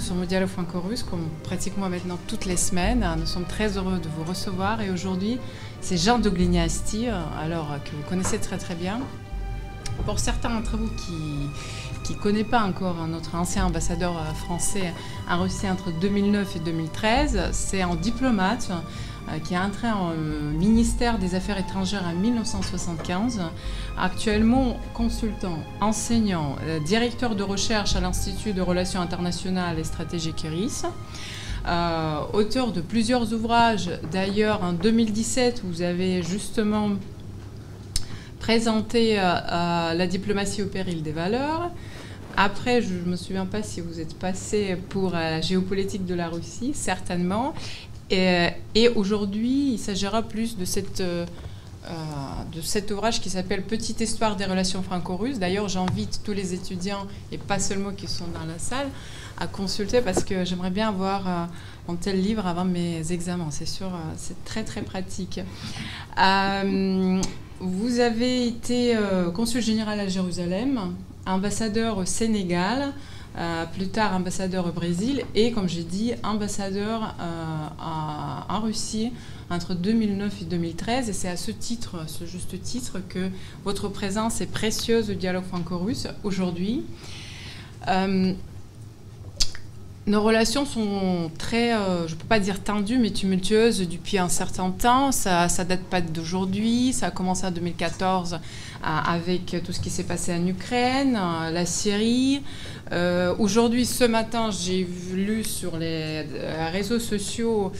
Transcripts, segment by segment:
Nous sommes au Dialogue Franco-Russe, comme pratiquement maintenant toutes les semaines. Nous sommes très heureux de vous recevoir. Et aujourd'hui, c'est Jean de Glignasti, alors que vous connaissez très très bien. Pour certains d'entre vous qui ne connaissent pas encore notre ancien ambassadeur français en Russie entre 2009 et 2013, c'est un diplomate euh, qui est entré en euh, ministère des Affaires étrangères en 1975, actuellement consultant, enseignant, euh, directeur de recherche à l'Institut de Relations internationales et stratégiques IRIS. auteur de plusieurs ouvrages. D'ailleurs, en 2017, vous avez justement présenté la diplomatie au péril des valeurs. Après, je ne me souviens pas si vous êtes passé pour la géopolitique de la Russie, certainement. Et, aujourd'hui, il s'agira plus de, cette, euh, euh, de cet ouvrage qui s'appelle Petite histoire des relations franco-russes. D'ailleurs, j'invite tous les étudiants, et pas seulement qui sont dans la salle, à consulter parce que j'aimerais bien avoir euh, un tel livre avant mes examens. C'est sûr, c'est très très pratique. vous avez été consul général à Jérusalem, ambassadeur au Sénégal. Euh, plus tard ambassadeur au Brésil et, comme j'ai dit, ambassadeur euh, en Russie entre 2009 et 2013. Et c'est à ce titre, ce juste titre, que votre présence est précieuse au dialogue franco-russe aujourd'hui. Euh, nos relations sont très, je ne peux pas dire tendues, mais tumultueuses depuis un certain temps. Ça ne date pas d'aujourd'hui. Ça a commencé en 2014 avec tout ce qui s'est passé en Ukraine, la Syrie, euh, aujourd'hui, ce matin, j'ai lu sur les euh, réseaux sociaux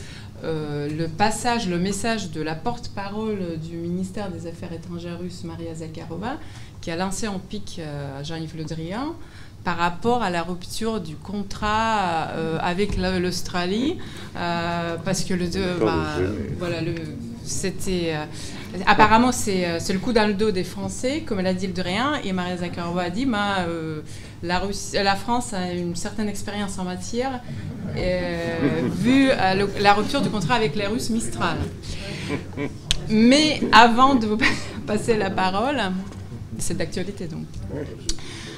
euh, le passage, le message de la porte-parole du ministère des Affaires étrangères russe, Maria Zakharova, qui a lancé en pic Jean-Yves Le Drian par rapport à la rupture du contrat avec l'Australie, parce que le, bah, voilà, le, c'était apparemment c'est le coup dans le dos des Français, comme elle a dit le Drian, et Maria Zakharova a dit, bah, la, la, France a une certaine expérience en matière, euh, vu euh, la rupture du contrat avec les Russes Mistral. Mais avant de vous passer la parole, c'est d'actualité donc.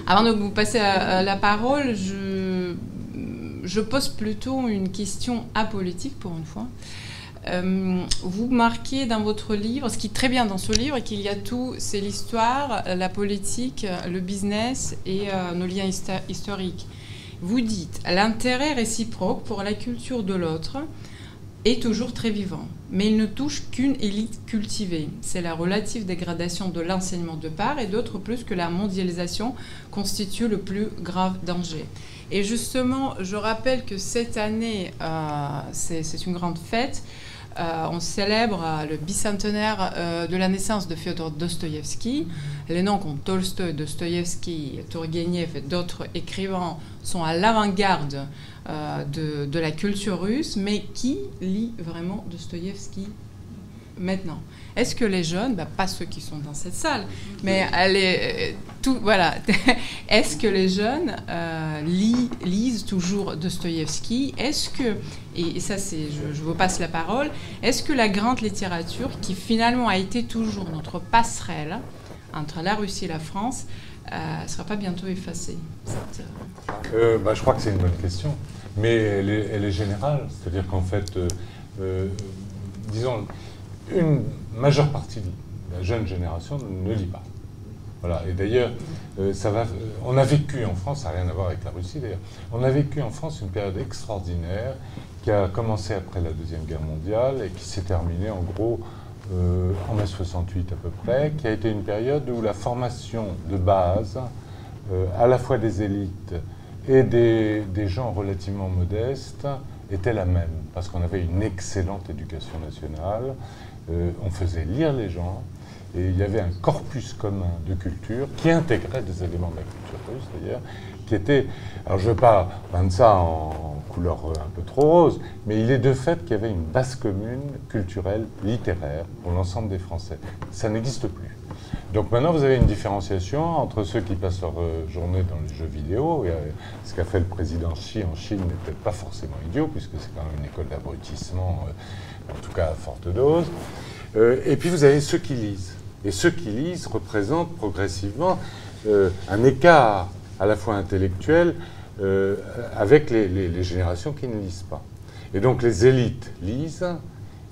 Avant de vous passer euh, la parole, je, pose plutôt une question apolitique pour une fois. Euh, vous marquez dans votre livre, ce qui est très bien dans ce livre, qu'il y a tout, c'est l'histoire, la politique, le business et euh, nos liens historiques. Vous dites, l'intérêt réciproque pour la culture de l'autre est toujours très vivant, mais il ne touche qu'une élite cultivée. C'est la relative dégradation de l'enseignement de part et d'autre plus que la mondialisation constitue le plus grave danger. Et justement, je rappelle que cette année, euh, c'est une grande fête. Euh, on célèbre euh, le bicentenaire de la naissance de Fyodor Dostoïevski. Les noms comme Tolstoï, Dostoïevski, Turgenev et d'autres écrivains sont à l'avant-garde de, la culture russe, mais qui lit vraiment Dostoïevski maintenant. Est-ce que les jeunes, bah, pas ceux qui sont dans cette salle, mais allez, tout, voilà, est-ce que les jeunes euh, lisent toujours Dostoïevski? Est-ce que, et ça c'est, je, vous passe la parole, est-ce que la grande littérature, qui finalement a été toujours notre passerelle entre la Russie et la France, ne euh, sera pas bientôt effacée euh, bah, Je crois que c'est une bonne question, mais elle est, générale, c'est-à-dire qu'en fait, disons, une majeure partie de la jeune génération ne lit pas. Voilà. Et d'ailleurs, euh. Euh, on a vécu en France, ça n'a rien à voir avec la Russie d'ailleurs. On a vécu en France une période extraordinaire qui a commencé après la deuxième guerre mondiale et qui s'est terminée en gros euh, en mai 68 à peu près, qui a été une période où la formation de base, à la fois des élites et des, des gens relativement modestes, était la même, parce qu'on avait une excellente éducation nationale, euh, on faisait lire les gens, et il y avait un corpus commun de culture qui intégrait des éléments de la culture russe d'ailleurs, qui alors je ne veux pas peindre ça en couleur un peu trop rose, mais il est de fait qu'il y avait une base commune culturelle, littéraire pour l'ensemble des Français. Ça n'existe plus. Donc maintenant, vous avez une différenciation entre ceux qui passent leur euh, journée dans les jeux vidéo, et euh, ce qu'a fait le président Xi en Chine n'est peut-être pas forcément idiot, puisque c'est quand même une école d'abrutissement en tout cas à forte dose. Euh, et puis vous avez ceux qui lisent. Et ceux qui lisent représentent progressivement euh, un écart à la fois intellectuel avec les générations qui ne lisent pas. Et donc les élites lisent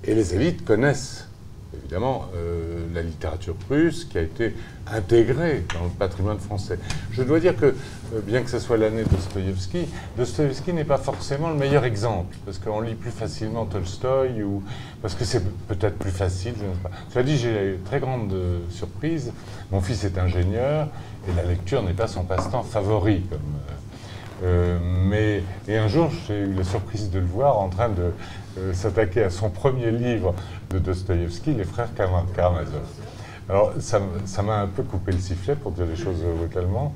et les élites connaissent évidemment euh, la littérature russe qui a été intégrée dans le patrimoine français. Je dois dire que, euh, bien que ce soit l'année de Dostoïevski, Dostoïevski n'est pas forcément le meilleur exemple, parce qu'on lit plus facilement Tolstoï, ou parce que c'est peut-être plus facile, je ne sais pas. Cela dit, j'ai une très grande euh, surprise. Mon fils est ingénieur, et la lecture n'est pas son passe-temps favori. Mais, et un jour, j'ai eu la surprise de le voir en train de s'attaquer à son premier livre de Dostoïevski, les frères Karamazov. Alors, ça m'a un peu coupé le sifflet, pour dire les choses brutalement.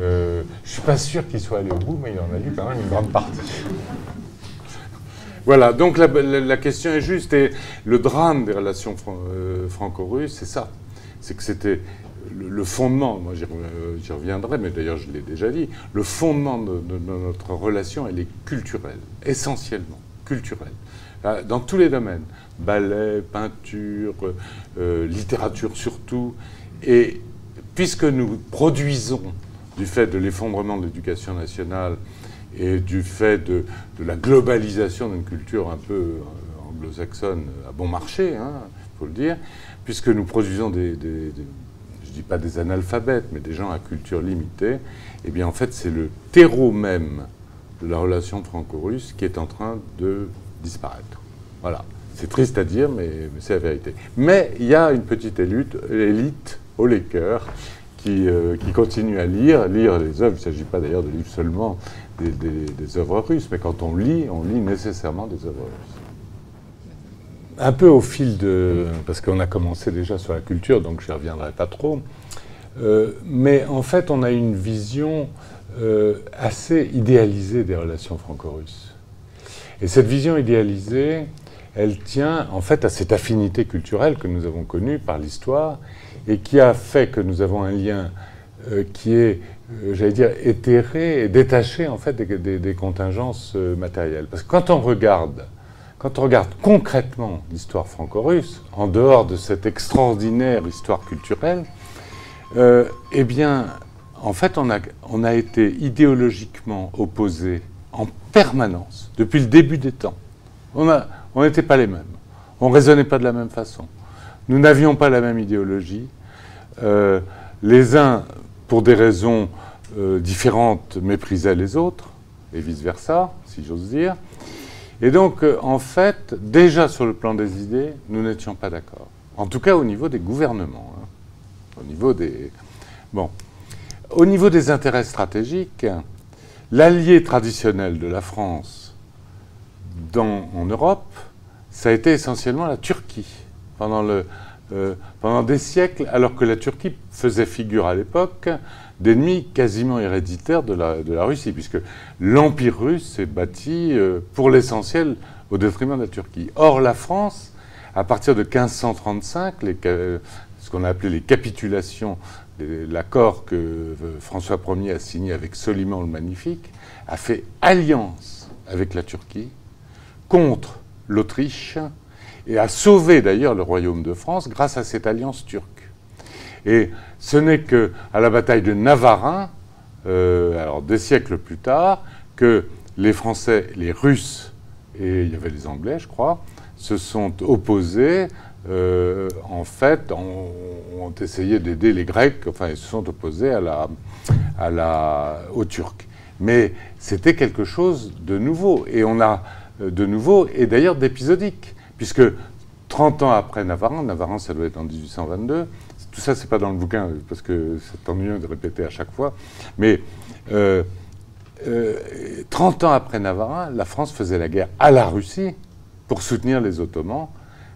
Euh, je ne suis pas sûr qu'il soit allé au bout, mais il en a lu quand même une grande partie. Voilà, donc la, question est juste. Et le drame des relations euh, franco-russes, c'est ça. C'est que c'était le, fondement, moi j'y reviendrai, mais d'ailleurs je l'ai déjà dit, le fondement de, notre relation, elle est culturelle, essentiellement culturelle, dans tous les domaines ballet, peinture, euh, littérature surtout. Et puisque nous produisons, du fait de l'effondrement de l'éducation nationale et du fait de, la globalisation d'une culture un peu euh, anglo-saxonne à bon marché, il hein, faut le dire, puisque nous produisons des, dis pas des analphabètes, mais des gens à culture limitée, eh bien en fait c'est le terreau même de la relation franco-russe qui est en train de disparaître. Voilà. C'est triste à dire, mais, c'est la vérité. Mais il y a une petite élite, élite au Laker qui, euh, qui, continue à lire, lire les œuvres. Il ne s'agit pas d'ailleurs de lire seulement des, œuvres russes, mais quand on lit, on lit nécessairement des œuvres russes. Un peu au fil de... Parce qu'on a commencé déjà sur la culture, donc je n'y reviendrai pas trop. Euh, mais en fait, on a une vision euh, assez idéalisée des relations franco-russes. Et cette vision idéalisée, elle tient en fait à cette affinité culturelle que nous avons connue par l'histoire et qui a fait que nous avons un lien euh, qui est, j'allais dire, éthéré et détaché en fait des, contingences matérielles. Parce que quand on regarde, quand on regarde concrètement l'histoire franco-russe, en dehors de cette extraordinaire histoire culturelle, eh bien, en fait, on a, été idéologiquement opposés en permanence depuis le début des temps. On n'était pas les mêmes. On ne raisonnait pas de la même façon. Nous n'avions pas la même idéologie. Euh, les uns, pour des raisons euh, différentes, méprisaient les autres, et vice-versa, si j'ose dire. Et donc, euh, en fait, déjà sur le plan des idées, nous n'étions pas d'accord. En tout cas, au niveau des gouvernements. Hein. Au niveau des. Intérêts stratégiques, l'allié traditionnel de la France dans, en Europe, ça a été essentiellement la Turquie. Pendant, euh, pendant des siècles, alors que la Turquie faisait figure à l'époque d'ennemi quasiment héréditaire de la, Russie, puisque l'Empire russe s'est bâti euh, pour l'essentiel au détriment de la Turquie. Or, la France, à partir de 1535, les, ce qu'on a appelé les capitulations, l'accord que euh, François Ier a signé avec Soliman le Magnifique, a fait alliance avec la Turquie contre l'Autriche et a sauvé d'ailleurs le royaume de France grâce à cette alliance turque. Et ce n'est que à la bataille de Navarin, euh, alors des siècles plus tard, que les Français, les Russes et il y avait les Anglais, je crois, se sont opposés. Euh, en fait, ont, essayé d'aider les Grecs, enfin, ils se sont opposés à la, aux Turcs. Mais c'était quelque chose de nouveau. Et on a euh, de nouveau, et d'ailleurs d'épisodique, puisque 30 ans après Navarin, Navarin ça doit être en 1822, tout ça c'est pas dans le bouquin, parce que c'est ennuyeux de répéter à chaque fois, mais 30 euh, euh, ans après Navarin, la France faisait la guerre à la Russie pour soutenir les Ottomans.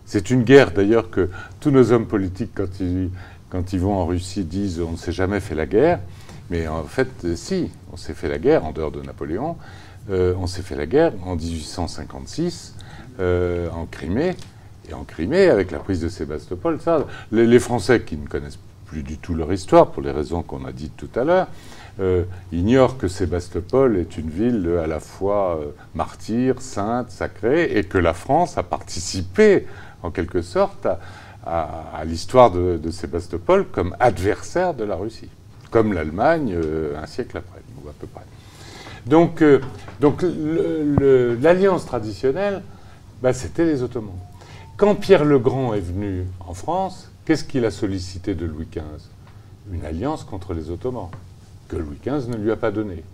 C'est une guerre d'ailleurs que tous nos hommes politiques, quand ils, quand ils vont en Russie, disent on ne s'est jamais fait la guerre. Mais en fait, si, on s'est fait la guerre en dehors de Napoléon. Euh, on s'est fait la guerre en 1856 euh, en Crimée. Et en Crimée, avec la prise de Sébastopol, ça, les, Français qui ne connaissent plus du tout leur histoire, pour les raisons qu'on a dites tout à l'heure, euh, ignorent que Sébastopol est une ville à la fois martyre, sainte, sacrée, et que la France a participé, en quelque sorte, à, l'histoire de, Sébastopol comme adversaire de la Russie, comme l'Allemagne un siècle après, ou à peu près. Donc, euh, donc l'alliance traditionnelle, bah, c'était les Ottomans. Quand Pierre le Grand est venu en France, qu'est-ce qu'il a sollicité de Louis XV Une alliance contre les Ottomans, que Louis XV ne lui a pas donnée.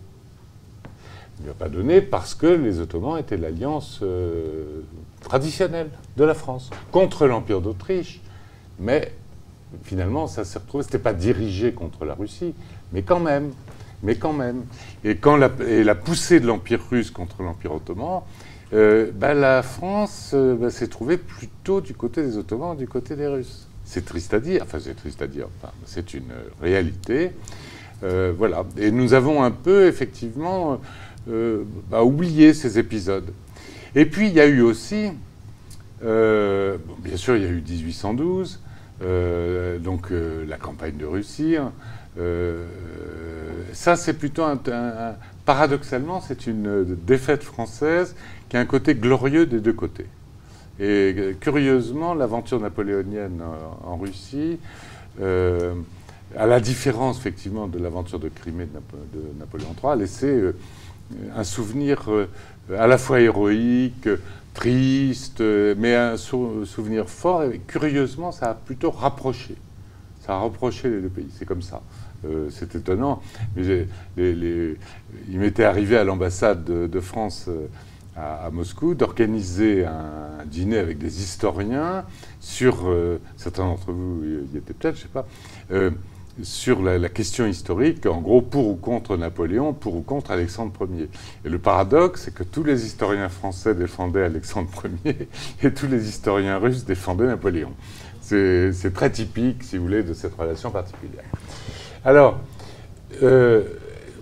Il ne lui a pas donné parce que les Ottomans étaient l'alliance euh, traditionnelle de la France contre l'Empire d'Autriche. Mais finalement, ça s'est retrouvé. C'était pas dirigé contre la Russie, mais quand même. Mais quand même. Et quand la, la poussée de l'Empire russe contre l'Empire ottoman, euh, bah, la France euh, bah, s'est trouvée plutôt du côté des Ottomans, du côté des Russes. C'est triste à dire, enfin c'est triste à dire, c'est une réalité. Euh, voilà. Et nous avons un peu, effectivement, bah, oublié ces épisodes. Et puis il y a eu aussi, bien sûr, il y a eu 1812, donc la campagne de Russie. Hein. ça, c'est plutôt paradoxalement, c'est une défaite française qui a un côté glorieux des deux côtés. Et curieusement, l'aventure napoléonienne en Russie, euh, à la différence effectivement de l'aventure de Crimée de, Napoléon III, a laissé euh, un souvenir euh, à la fois héroïque, triste, mais un souvenir fort. Et curieusement, ça a plutôt rapproché. Ça a rapproché les deux pays. C'est comme ça. c'est étonnant. Mais il m'était arrivé à l'ambassade de, France à, Moscou d'organiser un, dîner avec des historiens sur, euh, certains d'entre vous y étaient peut-être, je sais pas, euh, sur la, question historique, en gros pour ou contre Napoléon, pour ou contre Alexandre Ier. Et le paradoxe, c'est que tous les historiens français défendaient Alexandre Ier et tous les historiens russes défendaient Napoléon. C'est très typique, si vous voulez, de cette relation particulière. Alors, euh,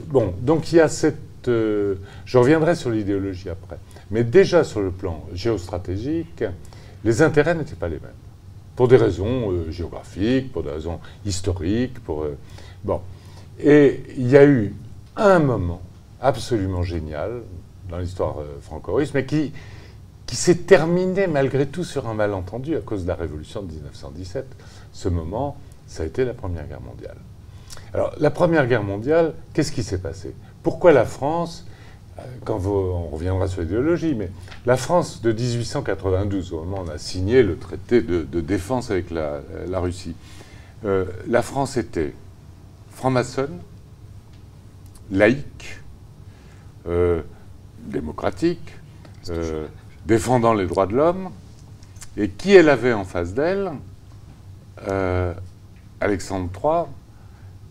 bon, donc il y a cette euh, je reviendrai sur l'idéologie après. Mais déjà sur le plan géostratégique, les intérêts n'étaient pas les mêmes. Pour des raisons euh, géographiques, pour des raisons historiques, pour... Euh, bon. Et il y a eu un moment absolument génial dans l'histoire franco-russe, mais qui, qui s'est terminé malgré tout sur un malentendu à cause de la révolution de 1917. Ce moment, ça a été la Première Guerre mondiale. Alors, la Première Guerre mondiale, qu'est-ce qui s'est passé? Pourquoi la France, euh, quand on reviendra sur l'idéologie, mais la France de 1892, au moment où on a signé le traité de, défense avec la, Russie, euh, la France était franc-maçonne, laïque, euh, démocratique, défendant les droits de l'homme, et qui elle avait en face d'elle Alexandre III,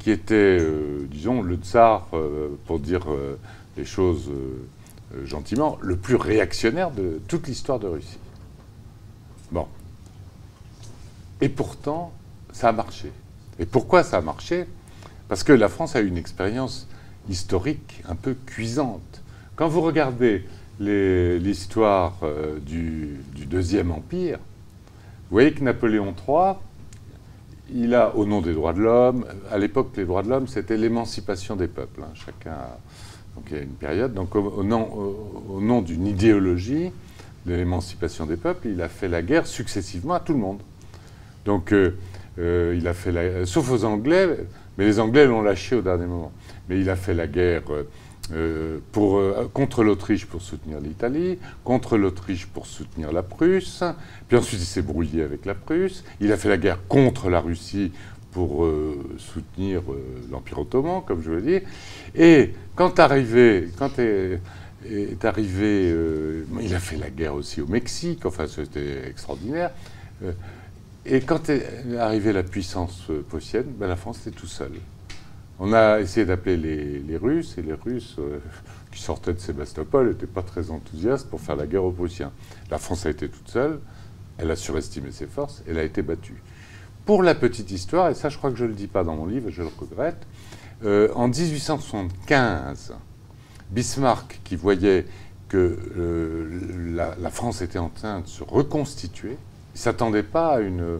qui était, euh, disons, le tsar, euh, pour dire euh, les choses gentiment, le plus réactionnaire de toute l'histoire de Russie. Bon. Et pourtant, ça a marché. Et pourquoi ça a marché? Parce que la France a eu une expérience historique un peu cuisante. Quand vous regardez l'histoire du, du, Deuxième Empire, vous voyez que Napoléon III, il a, au nom des droits de l'homme, à l'époque, les droits de l'homme, c'était l'émancipation des peuples. Hein. Chacun donc il y a une période. Donc au, nom, d'une idéologie de l'émancipation des peuples, il a fait la guerre successivement à tout le monde. Donc euh, euh, il a fait la, sauf aux Anglais, mais les Anglais l'ont lâché au dernier moment. Mais il a fait la guerre euh, pour, euh, contre l'Autriche pour soutenir l'Italie, contre l'Autriche pour soutenir la Prusse, puis ensuite il s'est brouillé avec la Prusse, il a fait la guerre contre la Russie pour euh, soutenir l'Empire ottoman, comme je veux dire, et quand arrivé, quand est, est arrivé, il a fait la guerre aussi au Mexique, enfin c'était extraordinaire, et quand est arrivée la puissance prussienne, ben, la France était tout seule. On a essayé d'appeler les, Russes, et les Russes, euh, qui sortaient de Sébastopol, n'étaient pas très enthousiastes pour faire la guerre aux Prussiens. La France a été toute seule, elle a surestimé ses forces, elle a été battue. Pour la petite histoire, et ça je crois que je ne le dis pas dans mon livre, je le regrette, euh, en 1875, Bismarck, qui voyait que euh, la, la, France était en train de se reconstituer, il ne s'attendait pas à une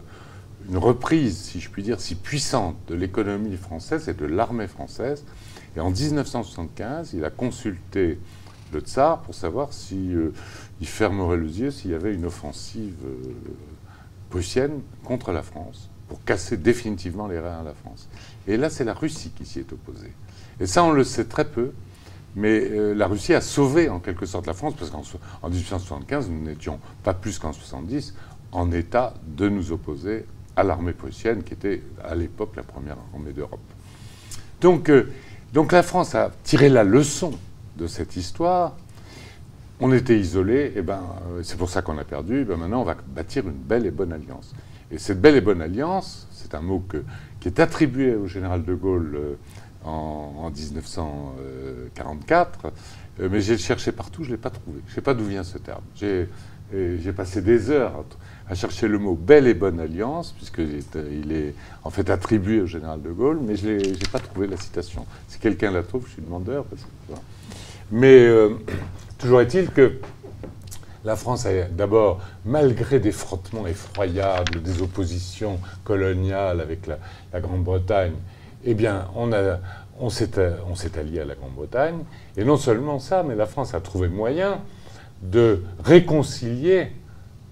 une reprise, si je puis dire, si puissante de l'économie française et de l'armée française. Et en 1975, il a consulté le tsar pour savoir si euh, il fermerait les yeux s'il y avait une offensive euh, prussienne contre la France pour casser définitivement les reins à la France. Et là, c'est la Russie qui s'y est opposée. Et ça, on le sait très peu Mais euh, la Russie a sauvé en quelque sorte la France, parce qu'en 1875, nous n'étions pas plus qu'en 70 en état de nous opposer à l'armée prussienne, qui était à l'époque la première armée d'Europe. Donc, euh, donc la France a tiré la leçon de cette histoire. On était isolé, et ben, euh, c'est pour ça qu'on a perdu. Ben maintenant, on va bâtir une belle et bonne alliance. Et cette belle et bonne alliance, c'est un mot qui est attribué au général de Gaulle en, 1944, euh, mais j'ai cherché partout, je ne l'ai pas trouvé. Je ne sais pas d'où vient ce terme. J'ai passé des heures à chercher le mot belle et bonne alliance, puisqu'il est, il est en fait attribué au général de Gaulle, mais je n'ai pas trouvé la citation. Si quelqu'un la trouve, je suis demandeur. mais euh, toujours est-il que la France a d'abord, malgré des frottements effroyables, des oppositions coloniales avec la, Grande-Bretagne, eh bien, on, on s'est allié à la Grande-Bretagne. Et non seulement ça, mais la France a trouvé moyen de réconcilier,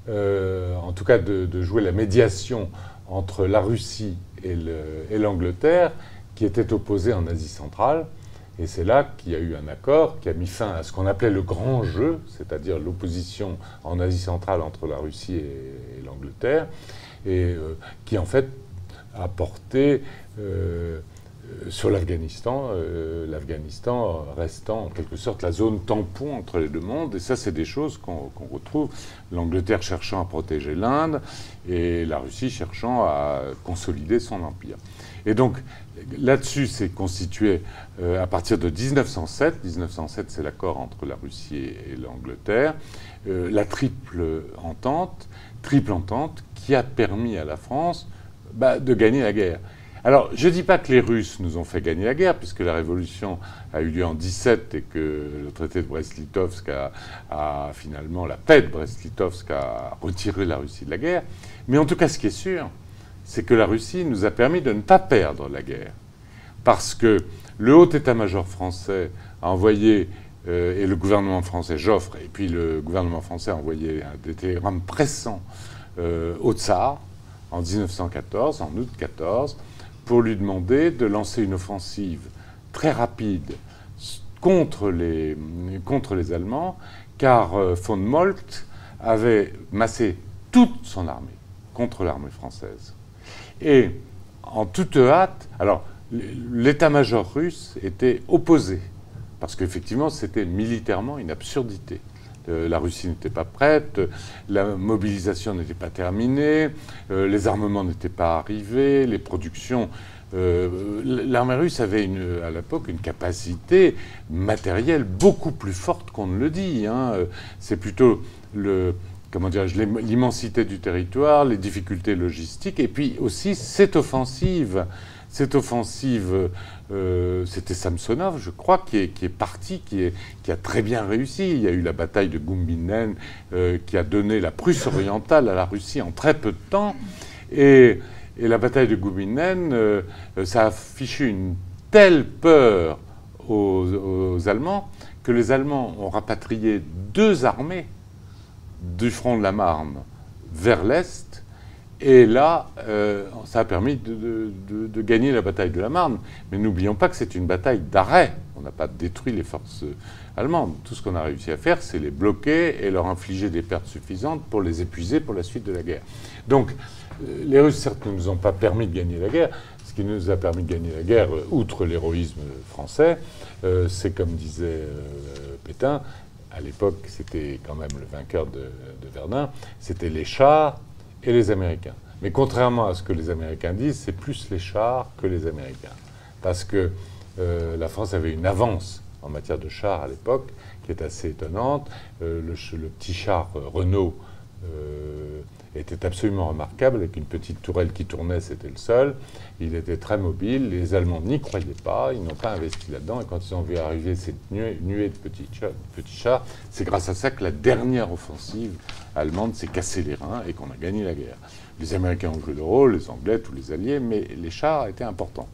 euh, en tout cas de, jouer la médiation entre la Russie et l'Angleterre, qui étaient opposés en Asie centrale. Et c'est là qu'il y a eu un accord qui a mis fin à ce qu'on appelait le grand jeu, c'est-à-dire l'opposition en Asie centrale entre la Russie et, l'Angleterre, et euh, qui en fait a porté euh, sur l'Afghanistan, euh, l'Afghanistan restant en quelque sorte la zone tampon entre les deux mondes. Et ça, c'est des choses qu'on retrouve. L'Angleterre cherchant à protéger l'Inde et la Russie cherchant à consolider son empire. Et donc, là-dessus, c'est constitué euh, à partir de 1907. 1907, c'est l'accord entre la Russie et, l'Angleterre. la triple entente, triple entente qui a permis à la France bah, de gagner la guerre. Alors, je ne dis pas que les Russes nous ont fait gagner la guerre, puisque la révolution a eu lieu en 17 et que le traité de Brest-Litovsk a, finalement, la paix de Brest-Litovsk a retiré la Russie de la guerre. Mais en tout cas, ce qui est sûr, c'est que la Russie nous a permis de ne pas perdre la guerre. Parce que le haut état-major français a envoyé, euh, et le gouvernement français, Joffre, et puis le gouvernement français a envoyé des télégrammes pressants euh, au tsar en 1914, en août 14, lui demander de lancer une offensive très rapide contre les, contre les Allemands, car euh, von Moltke avait massé toute son armée contre l'armée française. Et en toute hâte, alors l'état-major russe était opposé, parce qu'effectivement c'était militairement une absurdité. Euh, la Russie n'était pas prête, la mobilisation n'était pas terminée, euh, les armements n'étaient pas arrivés, les productions. Euh, l'armée russe avait à l'époque une capacité matérielle beaucoup plus forte qu'on ne le dit. Hein. C'est plutôt le, comment l'immensité du territoire, les difficultés logistiques, et puis aussi cette offensive cette offensive, euh, c'était Samsonov, je crois, qui est, parti, qui, a très bien réussi. Il y a eu la bataille de Gumbinen euh, qui a donné la Prusse orientale à la Russie en très peu de temps. Et, la bataille de Gumbinen, euh, ça a affiché une telle peur aux, Allemands que les Allemands ont rapatrié deux armées du front de la Marne vers l'Est et là, euh, ça a permis de, gagner la bataille de la Marne. Mais n'oublions pas que c'est une bataille d'arrêt. On n'a pas détruit les forces allemandes. Tout ce qu'on a réussi à faire, c'est les bloquer et leur infliger des pertes suffisantes pour les épuiser pour la suite de la guerre. Donc, euh, les Russes, certes, ne nous ont pas permis de gagner la guerre. Ce qui nous a permis de gagner la guerre, euh, outre l'héroïsme français, c'est comme disait Pétain, à l'époque, c'était quand même le vainqueur de, de Verdun, c'était les chars et les Américains. Mais contrairement à ce que les Américains disent, c'est plus les chars que les Américains. Parce que euh, la France avait une avance en matière de chars à l'époque qui est assez étonnante. Euh, le, petit char Renault euh, était absolument remarquable, avec une petite tourelle qui tournait, c'était le seul. Il était très mobile, les Allemands n'y croyaient pas, ils n'ont pas investi là-dedans, et quand ils ont vu arriver cette nuée, de petits chars, petits chars c'est grâce à ça que la dernière offensive allemande s'est cassée les reins et qu'on a gagné la guerre. Les Américains ont joué le rôle, les Anglais, tous les Alliés, mais les chars étaient importants.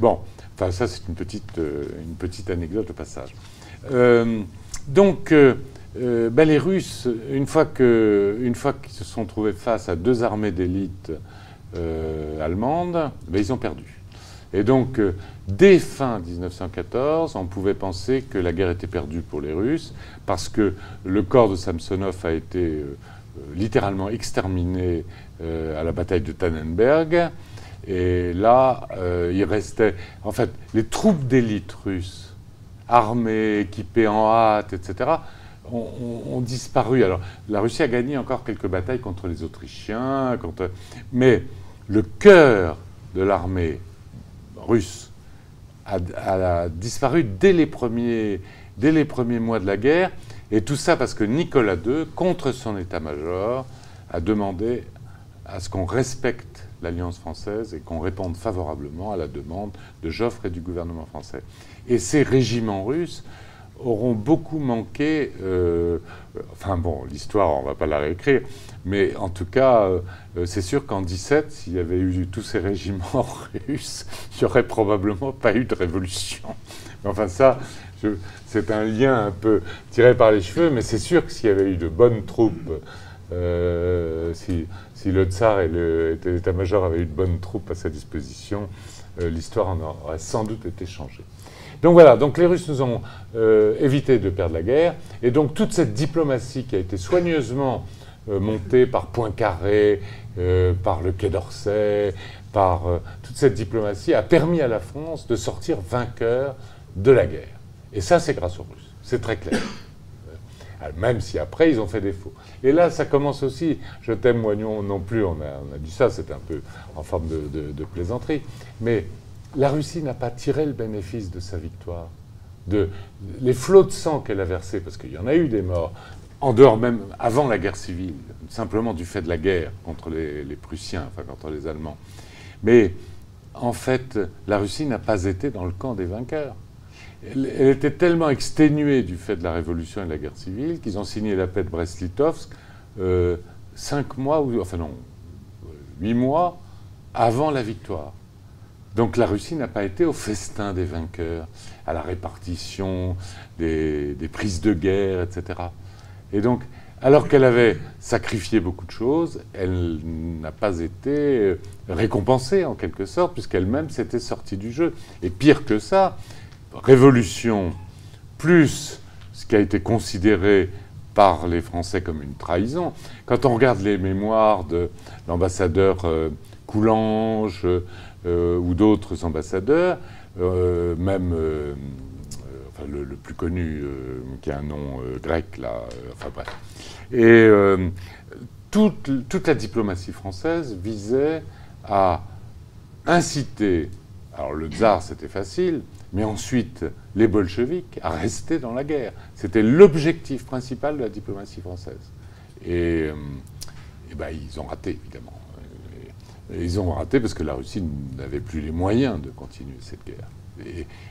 Bon, enfin ça c'est une petite, euh, une petite anecdote au passage. Euh, donc, euh, ben, les Russes, une fois qu'ils se sont trouvés face à deux armées d'élite euh, allemandes, ben, ils ont perdu. Et donc, euh, dès fin 1914, on pouvait penser que la guerre était perdue pour les Russes, parce que le corps de Samsonov a été euh, littéralement exterminé à la bataille de Tannenberg. Et là, il restait. En fait, les troupes d'élite russes, armées, équipées en hâte, etc., ont, disparu. Alors, la Russie a gagné encore quelques batailles contre les Autrichiens, contre... mais le cœur de l'armée russe a, disparu dès les, premiers, dès les premiers mois de la guerre, et tout ça parce que Nicolas II, contre son état-major, a demandé à ce qu'on respecte l'Alliance française et qu'on réponde favorablement à la demande de Joffre et du gouvernement français. Et ces régiments russes auront beaucoup manqué. Euh, enfin bon, l'histoire, on ne va pas la réécrire, mais en tout cas, euh, c'est sûr qu'en 17, s'il y avait eu tous ces régiments russes, il n'y aurait probablement pas eu de révolution. Enfin ça, c'est un lien un peu tiré par les cheveux, mais c'est sûr que s'il y avait eu de bonnes troupes, euh, si, le tsar et l'état-major avaient eu de bonnes troupes à sa disposition, l'histoire en aurait sans doute été changée. Donc voilà, donc les Russes nous ont euh, évité de perdre la guerre, et donc toute cette diplomatie qui a été soigneusement euh, montée par Poincaré, euh, par le Quai d'Orsay, par toute cette diplomatie a permis à la France de sortir vainqueur de la guerre. Et ça, c'est grâce aux Russes, c'est très clair. Même si après, ils ont fait défaut. Et là, ça commence aussi, je t'aime, Moignon, non plus, on a, dit ça, c'est un peu en forme de plaisanterie, mais la Russie n'a pas tiré le bénéfice de sa victoire. De, les flots de sang qu'elle a versés, parce qu'il y en a eu des morts, en dehors même, avant la guerre civile, simplement du fait de la guerre contre les, Prussiens, enfin contre les Allemands. Mais en fait, la Russie n'a pas été dans le camp des vainqueurs. Elle, était tellement exténuée du fait de la révolution et de la guerre civile qu'ils ont signé la paix de Brest-Litovsk euh, cinq mois, ou, enfin non, huit mois avant la victoire. Donc la Russie n'a pas été au festin des vainqueurs, à la répartition des, prises de guerre, etc. Et donc, alors qu'elle avait sacrifié beaucoup de choses, elle n'a pas été récompensée en quelque sorte, puisqu'elle-même s'était sortie du jeu. Et pire que ça, révolution plus ce qui a été considéré par les Français comme une trahison. Quand on regarde les mémoires de l'ambassadeur euh, Coulanges, euh, ou d'autres ambassadeurs, euh, même euh, le, plus connu, qui a un nom grec, là, enfin bref. Et toute, la diplomatie française visait à inciter, alors le tsar c'était facile, mais ensuite les bolcheviks à rester dans la guerre. C'était l'objectif principal de la diplomatie française. Et, et ben, ils ont raté, évidemment ils ont raté parce que la Russie n'avait plus les moyens de continuer cette guerre.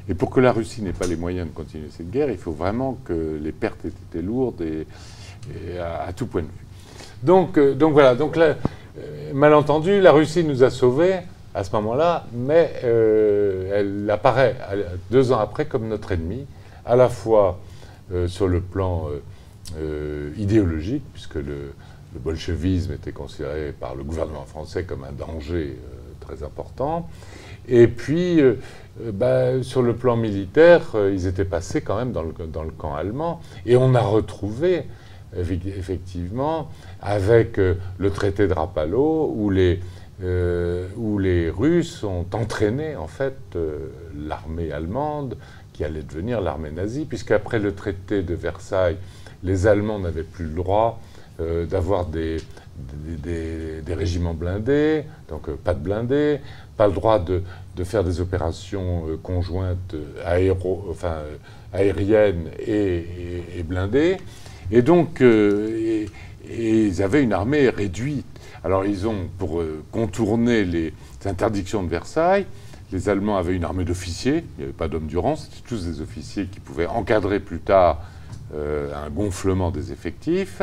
Et, pour que la Russie n'ait pas les moyens de continuer cette guerre, il faut vraiment que les pertes aient été lourdes à, tout point de vue. Donc, euh, voilà, donc euh, malentendu, la Russie nous a sauvés à ce moment-là, mais euh, elle apparaît deux ans après comme notre ennemi, à la fois sur le plan idéologique, puisque le, le bolchevisme était considéré par le gouvernement français comme un danger euh, très important. Et puis, euh, euh, bah, sur le plan militaire, ils étaient passés quand même dans le, camp allemand. Et on a retrouvé, effectivement, avec le traité de Rapallo, où les, où les Russes ont entraîné, en fait, l'armée allemande, qui allait devenir l'armée nazie, puisqu'après le traité de Versailles, les Allemands n'avaient plus le droit euh, d'avoir des, des, régiments blindés, donc euh, pas de blindés, pas le droit de, de faire des opérations euh, conjointes aéro, enfin, aériennes et, blindées. Et donc, ils avaient une armée réduite. Alors, ils ont, pour contourner les interdictions de Versailles, les Allemands avaient une armée d'officiers, il n'y avait pas d'hommes durant, c'était tous des officiers qui pouvaient encadrer plus tard un gonflement des effectifs.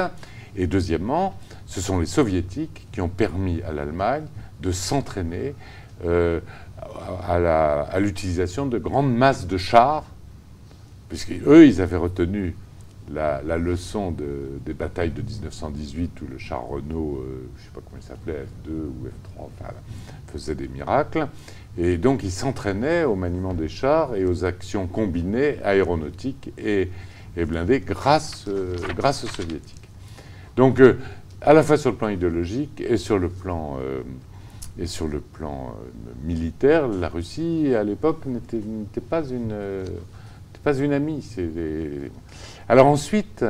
Et deuxièmement, ce sont les soviétiques qui ont permis à l'Allemagne de s'entraîner euh, à l'utilisation de grandes masses de chars, puisqu'eux, ils avaient retenu la, leçon des batailles de 1918 où le char Renault, euh, je ne sais pas comment il s'appelait, F2 ou F3, faisait des miracles. Et donc, il s'entraînait au maniement des chars et aux actions combinées aéronautiques et, blindées grâce, grâce aux soviétiques. Donc, à la fois sur le plan idéologique et sur le plan, euh, et sur le plan euh, militaire, la Russie, à l'époque, n'était pas une, pas une amie. Alors ensuite,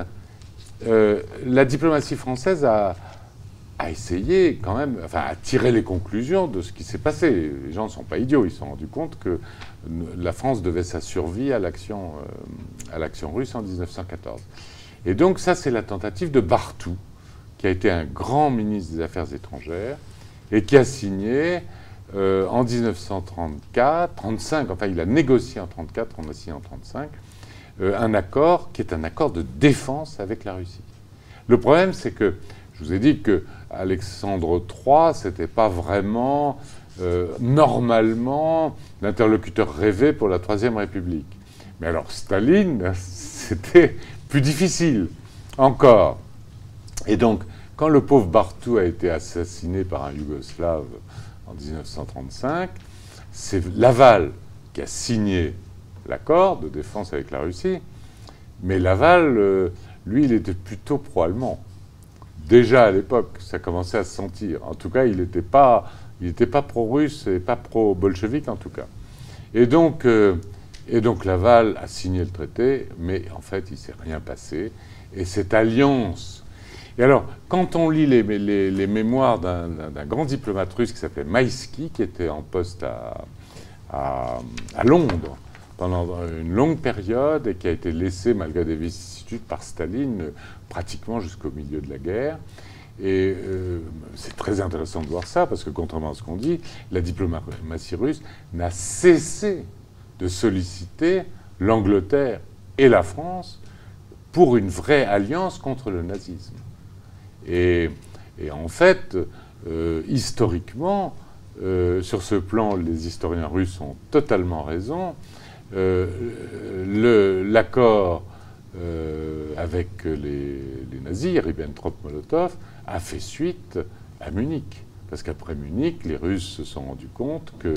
euh, la diplomatie française a, essayé quand même, enfin, à tirer les conclusions de ce qui s'est passé. Les gens ne sont pas idiots, ils se sont rendus compte que la France devait sa survie à l'action russe en 1914. Et donc ça, c'est la tentative de Bartou qui a été un grand ministre des Affaires étrangères et qui a signé euh, en 1934, 35, enfin il a négocié en 1934, on a signé en 1935, euh, un accord qui est un accord de défense avec la Russie. Le problème, c'est que je vous ai dit que Alexandre III, c'était pas vraiment euh, normalement l'interlocuteur rêvé pour la Troisième République. Mais alors Staline, c'était plus difficile encore. Et donc, quand le pauvre Bartou a été assassiné par un Yougoslave en 1935, c'est Laval qui a signé l'accord de défense avec la Russie. Mais Laval, euh, lui, il était plutôt pro-allemand. Déjà à l'époque, ça commençait à se sentir. En tout cas, il n'était pas, pas pro-russe et pas pro-bolchevique en tout cas. Et donc, euh, et donc Laval a signé le traité, mais en fait, il ne s'est rien passé. Et cette alliance et alors, quand on lit les, mémoires d'un grand diplomate russe qui s'appelait Maïski, qui était en poste à, à, Londres pendant une longue période et qui a été laissé, malgré des vicissitudes, par Staline pratiquement jusqu'au milieu de la guerre. Et euh, c'est très intéressant de voir ça, parce que contrairement à ce qu'on dit, la diplomatie russe n'a cessé de solliciter l'Angleterre et la France pour une vraie alliance contre le nazisme. Et, en fait, euh, historiquement, euh, sur ce plan, les historiens russes ont totalement raison. Euh, l'accord avec les, nazis, Ribbentrop-Molotov, a fait suite à Munich. Parce qu'après Munich, les Russes se sont rendus compte que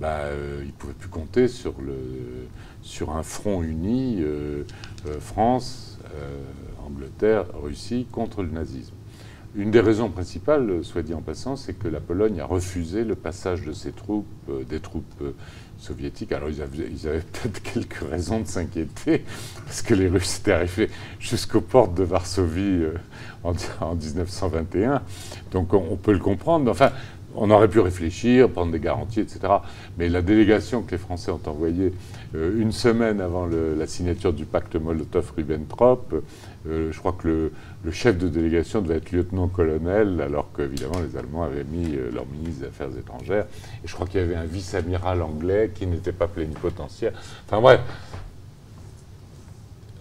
bah, ils ne pouvaient plus compter sur, le, sur un front uni France, Angleterre, Russie contre le nazisme. Une des raisons principales, soit dit en passant, c'est que la Pologne a refusé le passage de ses troupes, euh, des troupes euh, soviétiques. Alors ils avaient, peut-être quelques raisons de s'inquiéter, parce que les Russes étaient arrivés jusqu'aux portes de Varsovie euh, en, en, 1921. Donc on, on, peut le comprendre. Enfin, on aurait pu réfléchir, prendre des garanties, etc. Mais la délégation que les Français ont envoyée euh, une semaine avant la signature du pacte Molotov-Ribbentrop, euh, je crois que le, chef de délégation devait être lieutenant-colonel, alors qu'évidemment les Allemands avaient mis euh, leur ministre des Affaires étrangères. Et je crois qu'il y avait un vice-amiral anglais qui n'était pas plénipotentiaire. Enfin bref,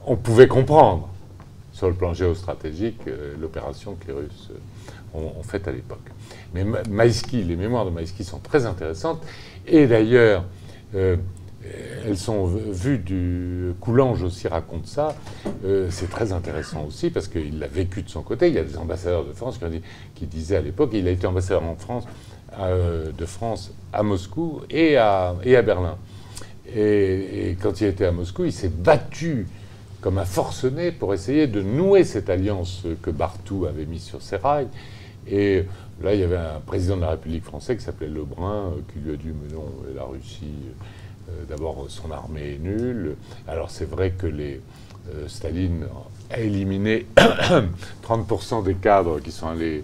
on pouvait comprendre sur le plan géostratégique l'opération que les Russes ont, faite à l'époque. Mais Maïski, les mémoires de Maïski sont très intéressantes. Et d'ailleurs, elles sont vues du. Coulange aussi raconte ça. Euh, c'est très intéressant aussi parce qu'il l'a vécu de son côté. Il y a des ambassadeurs de France qui, disaient à l'époque, il a été ambassadeur euh, de France à Moscou et à, et à Berlin. Et, et, quand il était à Moscou, il s'est battu comme un forcené pour essayer de nouer cette alliance que Bartou avait mise sur ses rails. Et là, il y avait un président de la République française qui s'appelait Lebrun, euh, qui lui a dit Mais non, la Russie. Euh, d'abord, son armée est nulle. Alors c'est vrai que les, euh, Staline a éliminé 30% des cadres qui sont allés,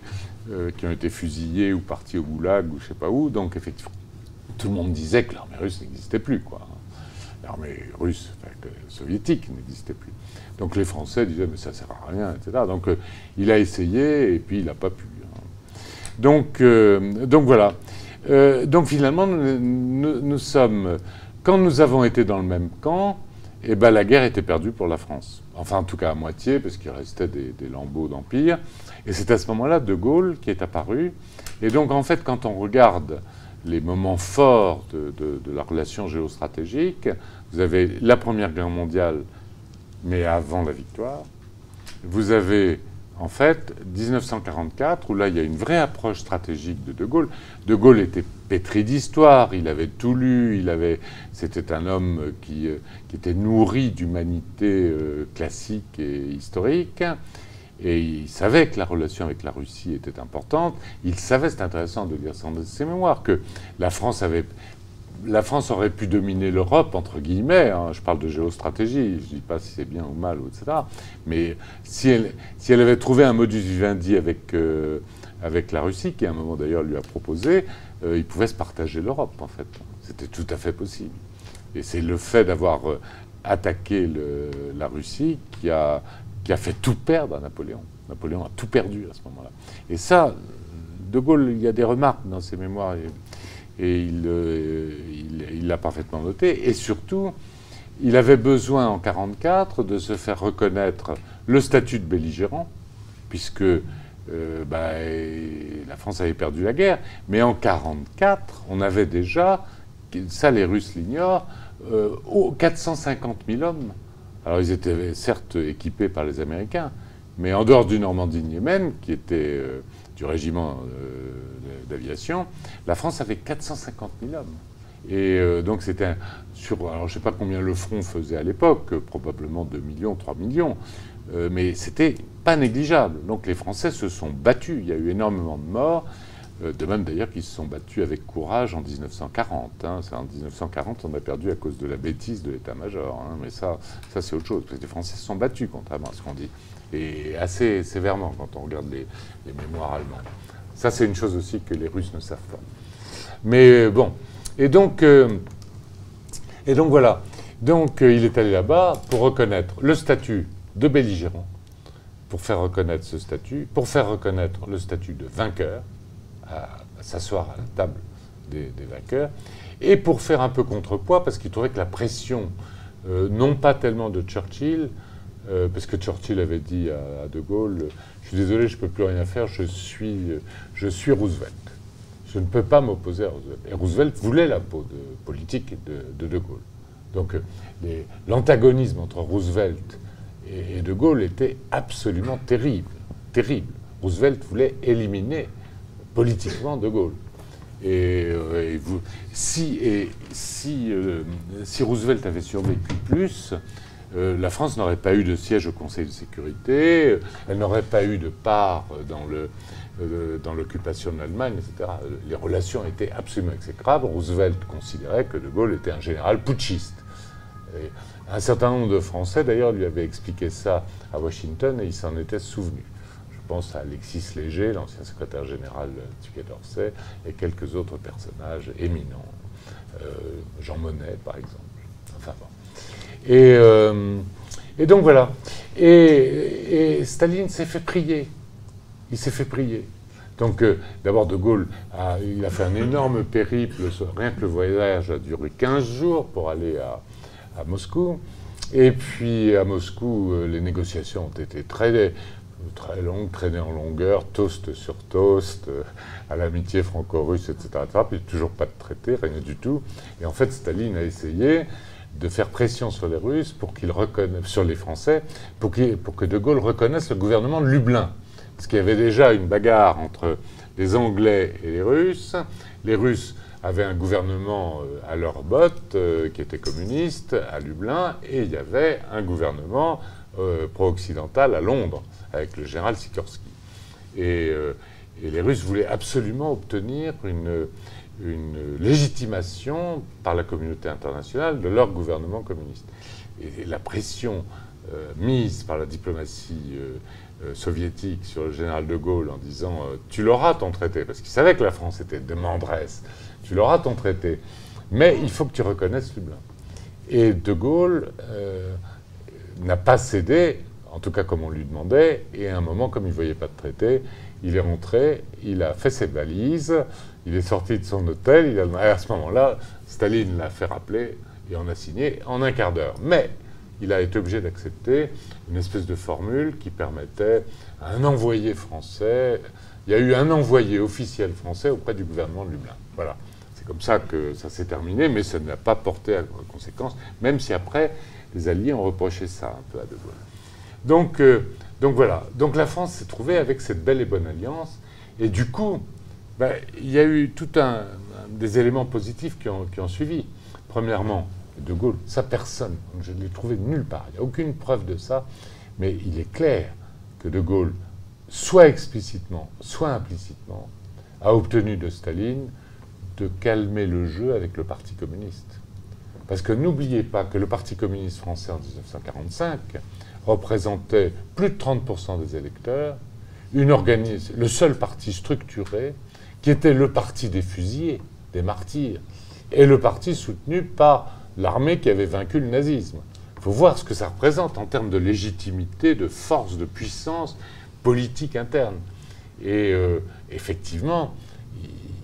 euh, qui ont été fusillés ou partis au goulag ou je sais pas où. Donc effectivement, tout le monde disait que l'armée russe n'existait plus, quoi. L'armée russe, enfin, soviétique n'existait plus. Donc les Français disaient mais ça sert à rien, etc. Donc il a essayé et puis il n'a pas pu. Donc, donc voilà. donc finalement, nous sommes quand nous avons été dans le même camp, eh ben, la guerre était perdue pour la France. Enfin, en tout cas, à moitié, parce qu'il restait des, lambeaux d'empire. Et c'est à ce moment-là De Gaulle qui est apparu. Et donc, en fait, quand on regarde les moments forts de, la relation géostratégique, vous avez la Première Guerre mondiale, mais avant la victoire. Vous avez en fait, 1944, où là, il y a une vraie approche stratégique de De Gaulle. De Gaulle était pétri d'histoire, il avait tout lu, il avait, c'était un homme qui, euh, qui était nourri d'humanité euh, classique et historique. Et il savait que la relation avec la Russie était importante. Il savait, c'est intéressant de lire ses mémoires, que la France avait la France aurait pu dominer l'Europe, entre guillemets, hein. je parle de géostratégie, je ne dis pas si c'est bien ou mal, etc. Mais si elle, avait trouvé un modus vivendi avec, euh, avec la Russie, qui à un moment d'ailleurs lui a proposé, euh, il pouvait se partager l'Europe, en fait. C'était tout à fait possible. Et c'est le fait d'avoir euh, attaqué la Russie qui a, qui a fait tout perdre à Napoléon. Napoléon a tout perdu à ce moment-là. Et ça, De Gaulle, il y a des remarques dans ses mémoires et euh, il l'a parfaitement noté. Et surtout, il avait besoin en 1944 de se faire reconnaître le statut de belligérant, puisque euh, bah, la France avait perdu la guerre. Mais en 1944, on avait déjà, ça les Russes l'ignorent, euh, 450 000 hommes. Alors ils étaient certes équipés par les Américains, mais en dehors du Normandie-Niemen, qui était euh, du régiment d'aviation, la France avait 450 000 hommes. Et euh, donc c'était sur, alors je ne sais pas combien le front faisait à l'époque, probablement 2 millions, 3 millions, euh, mais c'était pas négligeable. Donc les Français se sont battus, il y a eu énormément de morts, euh, de même d'ailleurs qu'ils se sont battus avec courage en 1940. Hein. En 1940, on a perdu à cause de la bêtise de l'état-major, hein. mais ça, ça c'est autre chose, parce que les Français se sont battus, contrairement à ce qu'on dit, et assez sévèrement quand on regarde les, mémoires allemandes. Ça, c'est une chose aussi que les Russes ne savent pas. Mais euh, bon. Et donc, euh, et donc voilà. Donc euh, il est allé là-bas pour reconnaître le statut de belligérant, pour faire reconnaître ce statut, pour faire reconnaître le statut de vainqueur, à, s'asseoir à la table des, vainqueurs, et pour faire un peu contrepoids, parce qu'il trouvait que la pression, non pas tellement de Churchill, parce que Churchill avait dit à, De Gaulle, je suis désolé, je ne peux plus rien faire, je suis, Roosevelt. Je ne peux pas m'opposer à Roosevelt. Et Roosevelt voulait la peau politique de, de, Gaulle. Donc euh, l'antagonisme entre Roosevelt et, De Gaulle était absolument terrible. Terrible. Roosevelt voulait éliminer politiquement De Gaulle. Et, euh, euh, si Roosevelt avait survécu plus, la France n'aurait pas eu de siège au Conseil de sécurité, elle n'aurait pas eu de part dans euh, l'occupation de l'Allemagne, etc. Les relations étaient absolument exécrables. Roosevelt considérait que De Gaulle était un général putschiste. un certain nombre de Français, d'ailleurs, lui avaient expliqué ça à Washington et il s'en était souvenu. Je pense à Alexis Léger, l'ancien secrétaire général du Quai d'Orsay, et quelques autres personnages éminents. Euh, Jean Monnet, par exemple. Euh, et donc voilà. Et, Staline s'est fait prier il s'est fait prier. Donc, euh, d'abord, De Gaulle, a, il a fait un énorme périple. Rien que le voyage a duré 15 jours pour aller à, Moscou. Et puis, à Moscou, euh, les négociations ont été très, très longues, traînées en longueur, toast sur toast, à l'amitié franco-russe, etc., etc. Puis, toujours pas de traité, rien du tout. Et en fait, Staline a essayé de faire pression sur les Russes pour qu'ils reconnaissent, sur les Français, pour, pour que De Gaulle reconnaisse le gouvernement de Lublin parce qu'il y avait déjà une bagarre entre les Anglais et les Russes. Les Russes avaient un gouvernement euh, à leur botte euh, qui était communiste à Lublin, et il y avait un gouvernement euh, pro-occidental à Londres avec le général Sikorsky. Et, les Russes voulaient absolument obtenir une, une, légitimation par la communauté internationale de leur gouvernement communiste. Et la pression mise par la diplomatie euh, soviétique sur le général de Gaulle en disant euh, Tu l'auras ton traité, parce qu'il savait que la France était demanderesse, tu l'auras ton traité, mais il faut que tu reconnaisses Lublin. Et de Gaulle euh, n'a pas cédé, en tout cas comme on lui demandait, et à un moment, comme il ne voyait pas de traité, il est rentré, il a fait ses valises, il est sorti de son hôtel, il a, à ce moment-là, Staline l'a fait rappeler et on a signé en un quart d'heure. Mais il a été obligé d'accepter une espèce de formule qui permettait à un envoyé français. Il y a eu un envoyé officiel français auprès du gouvernement de Lublin. Voilà. C'est comme ça que ça s'est terminé, mais ça n'a pas porté à conséquence, même si après, les Alliés ont reproché ça un peu à De Gaulle. Donc, euh, Donc voilà. Donc la France s'est trouvée avec cette belle et bonne alliance. Et du coup, ben, il y a eu tout un, des éléments positifs qui ont, qui ont suivi. Premièrement, De Gaulle, sa personne, je ne l'ai trouvé nulle part. Il n'y a aucune preuve de ça. Mais il est clair que De Gaulle, soit explicitement, soit implicitement, a obtenu de Staline de calmer le jeu avec le Parti communiste. Parce que n'oubliez pas que le Parti communiste français en 1945 représentait plus de 30% des électeurs, une le seul parti structuré qui était le parti des fusillés, des martyrs, et le parti soutenu par l'armée qui avait vaincu le nazisme. Il faut voir ce que ça représente en termes de légitimité, de force, de puissance politique interne. Et euh, effectivement,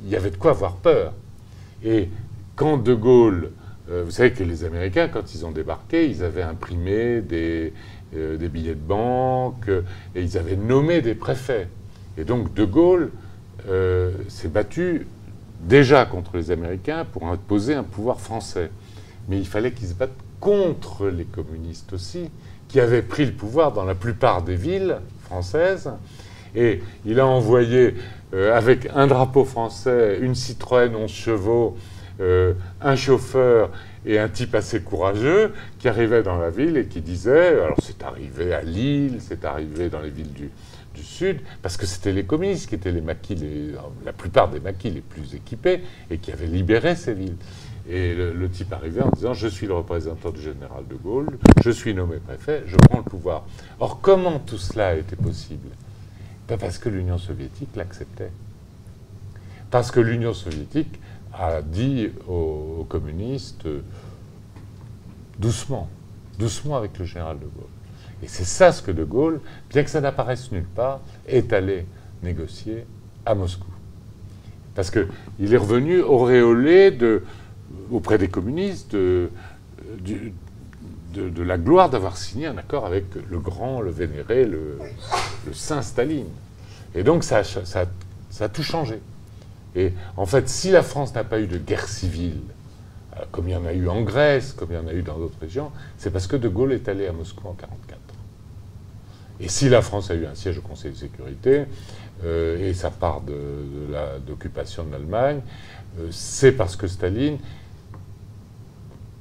il y avait de quoi avoir peur. Et quand De Gaulle, euh, vous savez que les Américains, quand ils ont débarqué, ils avaient imprimé euh, des billets de banque et ils avaient nommé des préfets. Et donc De Gaulle s'est battu déjà contre les Américains pour imposer un pouvoir français. Mais il fallait qu'ils se battent contre les communistes aussi, qui avaient pris le pouvoir dans la plupart des villes françaises. Et il a envoyé euh, avec un drapeau français, une Citroën 11 chevaux, euh, un chauffeur et un type assez courageux qui arrivait dans la ville et qui disait, alors c'est arrivé à Lille, c'est arrivé dans les villes du, Sud, parce que c'était les communistes qui étaient les maquis, la plupart des maquis les plus équipés et qui avaient libéré ces villes. Et le, type arrivait en disant Je suis le représentant du général de Gaulle, je suis nommé préfet, je prends le pouvoir. Or, comment tout cela a été possible? Ben, Parce que l'Union soviétique l'acceptait. Parce que l'Union soviétique a dit aux, communistes doucement, doucement avec le général de Gaulle. Et c'est ça ce que De Gaulle, bien que ça n'apparaisse nulle part, est allé négocier à Moscou. Parce qu'il est revenu auréolé auprès des communistes de, de, la gloire d'avoir signé un accord avec le grand, le vénéré, le, saint Staline. Et donc ça, a tout changé. Et en fait, si la France n'a pas eu de guerre civile, euh, comme il y en a eu en Grèce, comme il y en a eu dans d'autres régions, c'est parce que De Gaulle est allé à Moscou en 1944. Et si la France a eu un siège au Conseil de sécurité, euh, et sa part d'occupation de, l'Allemagne, euh, c'est parce que Staline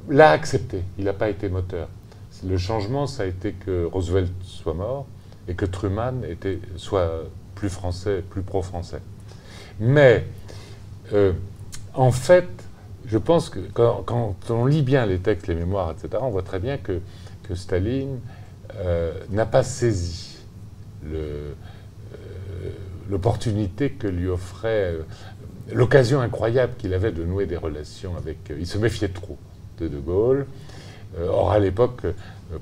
l'a accepté. Il n'a pas été moteur. Le changement, ça a été que Roosevelt soit mort et que Truman était, soit plus français, plus pro-français. Mais, euh, en fait, je pense que quand, on lit bien les textes, les mémoires, etc., on voit très bien que Staline euh, n'a pas saisi euh, l'opportunité que lui offrait, l'occasion incroyable qu'il avait de nouer des relations avec. il se méfiait trop de De Gaulle. Euh, or, à l'époque, euh,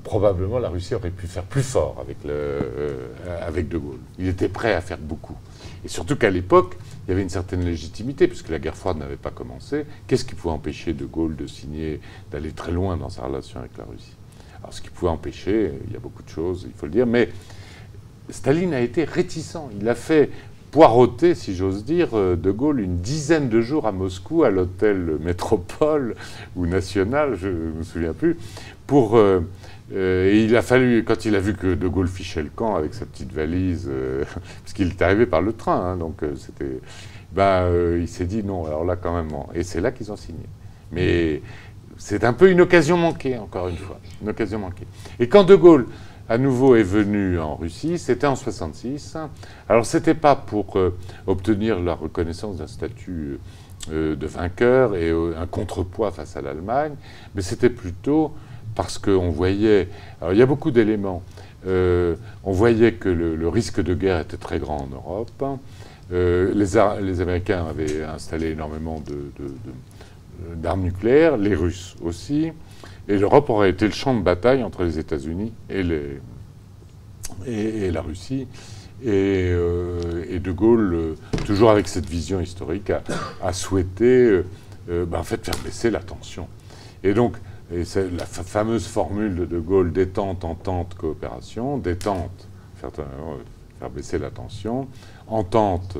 probablement la Russie aurait pu faire plus fort avec, euh, avec De Gaulle. Il était prêt à faire beaucoup. Et surtout qu'à l'époque, il y avait une certaine légitimité, puisque la guerre froide n'avait pas commencé. Qu'est-ce qui pouvait empêcher De Gaulle de signer, d'aller très loin dans sa relation avec la Russie? Ce qui pouvait empêcher, il y a beaucoup de choses, il faut le dire, mais Staline a été réticent. Il a fait poireauté, si j'ose dire, euh, De Gaulle une dizaine de jours à Moscou, à l'hôtel Métropole ou National, je ne me souviens plus, pour... Euh, euh, et il a fallu, quand il a vu que De Gaulle fichait le camp avec sa petite valise, parce qu'il est arrivé par le train, hein, donc c'était... Ben, il s'est dit non, alors là quand même... Et c'est là qu'ils ont signé. Mais c'est un peu une occasion manquée, encore une fois. Une occasion manquée. Et quand De Gaulle à nouveau est venu en Russie, c'était en 66. Alors c'était pas pour euh, obtenir la reconnaissance d'un statut euh, de vainqueur et euh, un contrepoids face à l'Allemagne, mais c'était plutôt parce qu'on voyait, alors il y a beaucoup d'éléments, on voyait que le, risque de guerre était très grand en Europe. Les, Américains avaient installé énormément d'armes nucléaires, les Russes aussi. Et l'Europe aurait été le champ de bataille entre les États-Unis et, et, la Russie. Et, euh, De Gaulle, euh, toujours avec cette vision historique, a, souhaité euh, bah, en fait, faire baisser la tension. Et donc, la fameuse formule de De Gaulle détente, entente, coopération. Détente, faire, faire baisser la tension. Entente,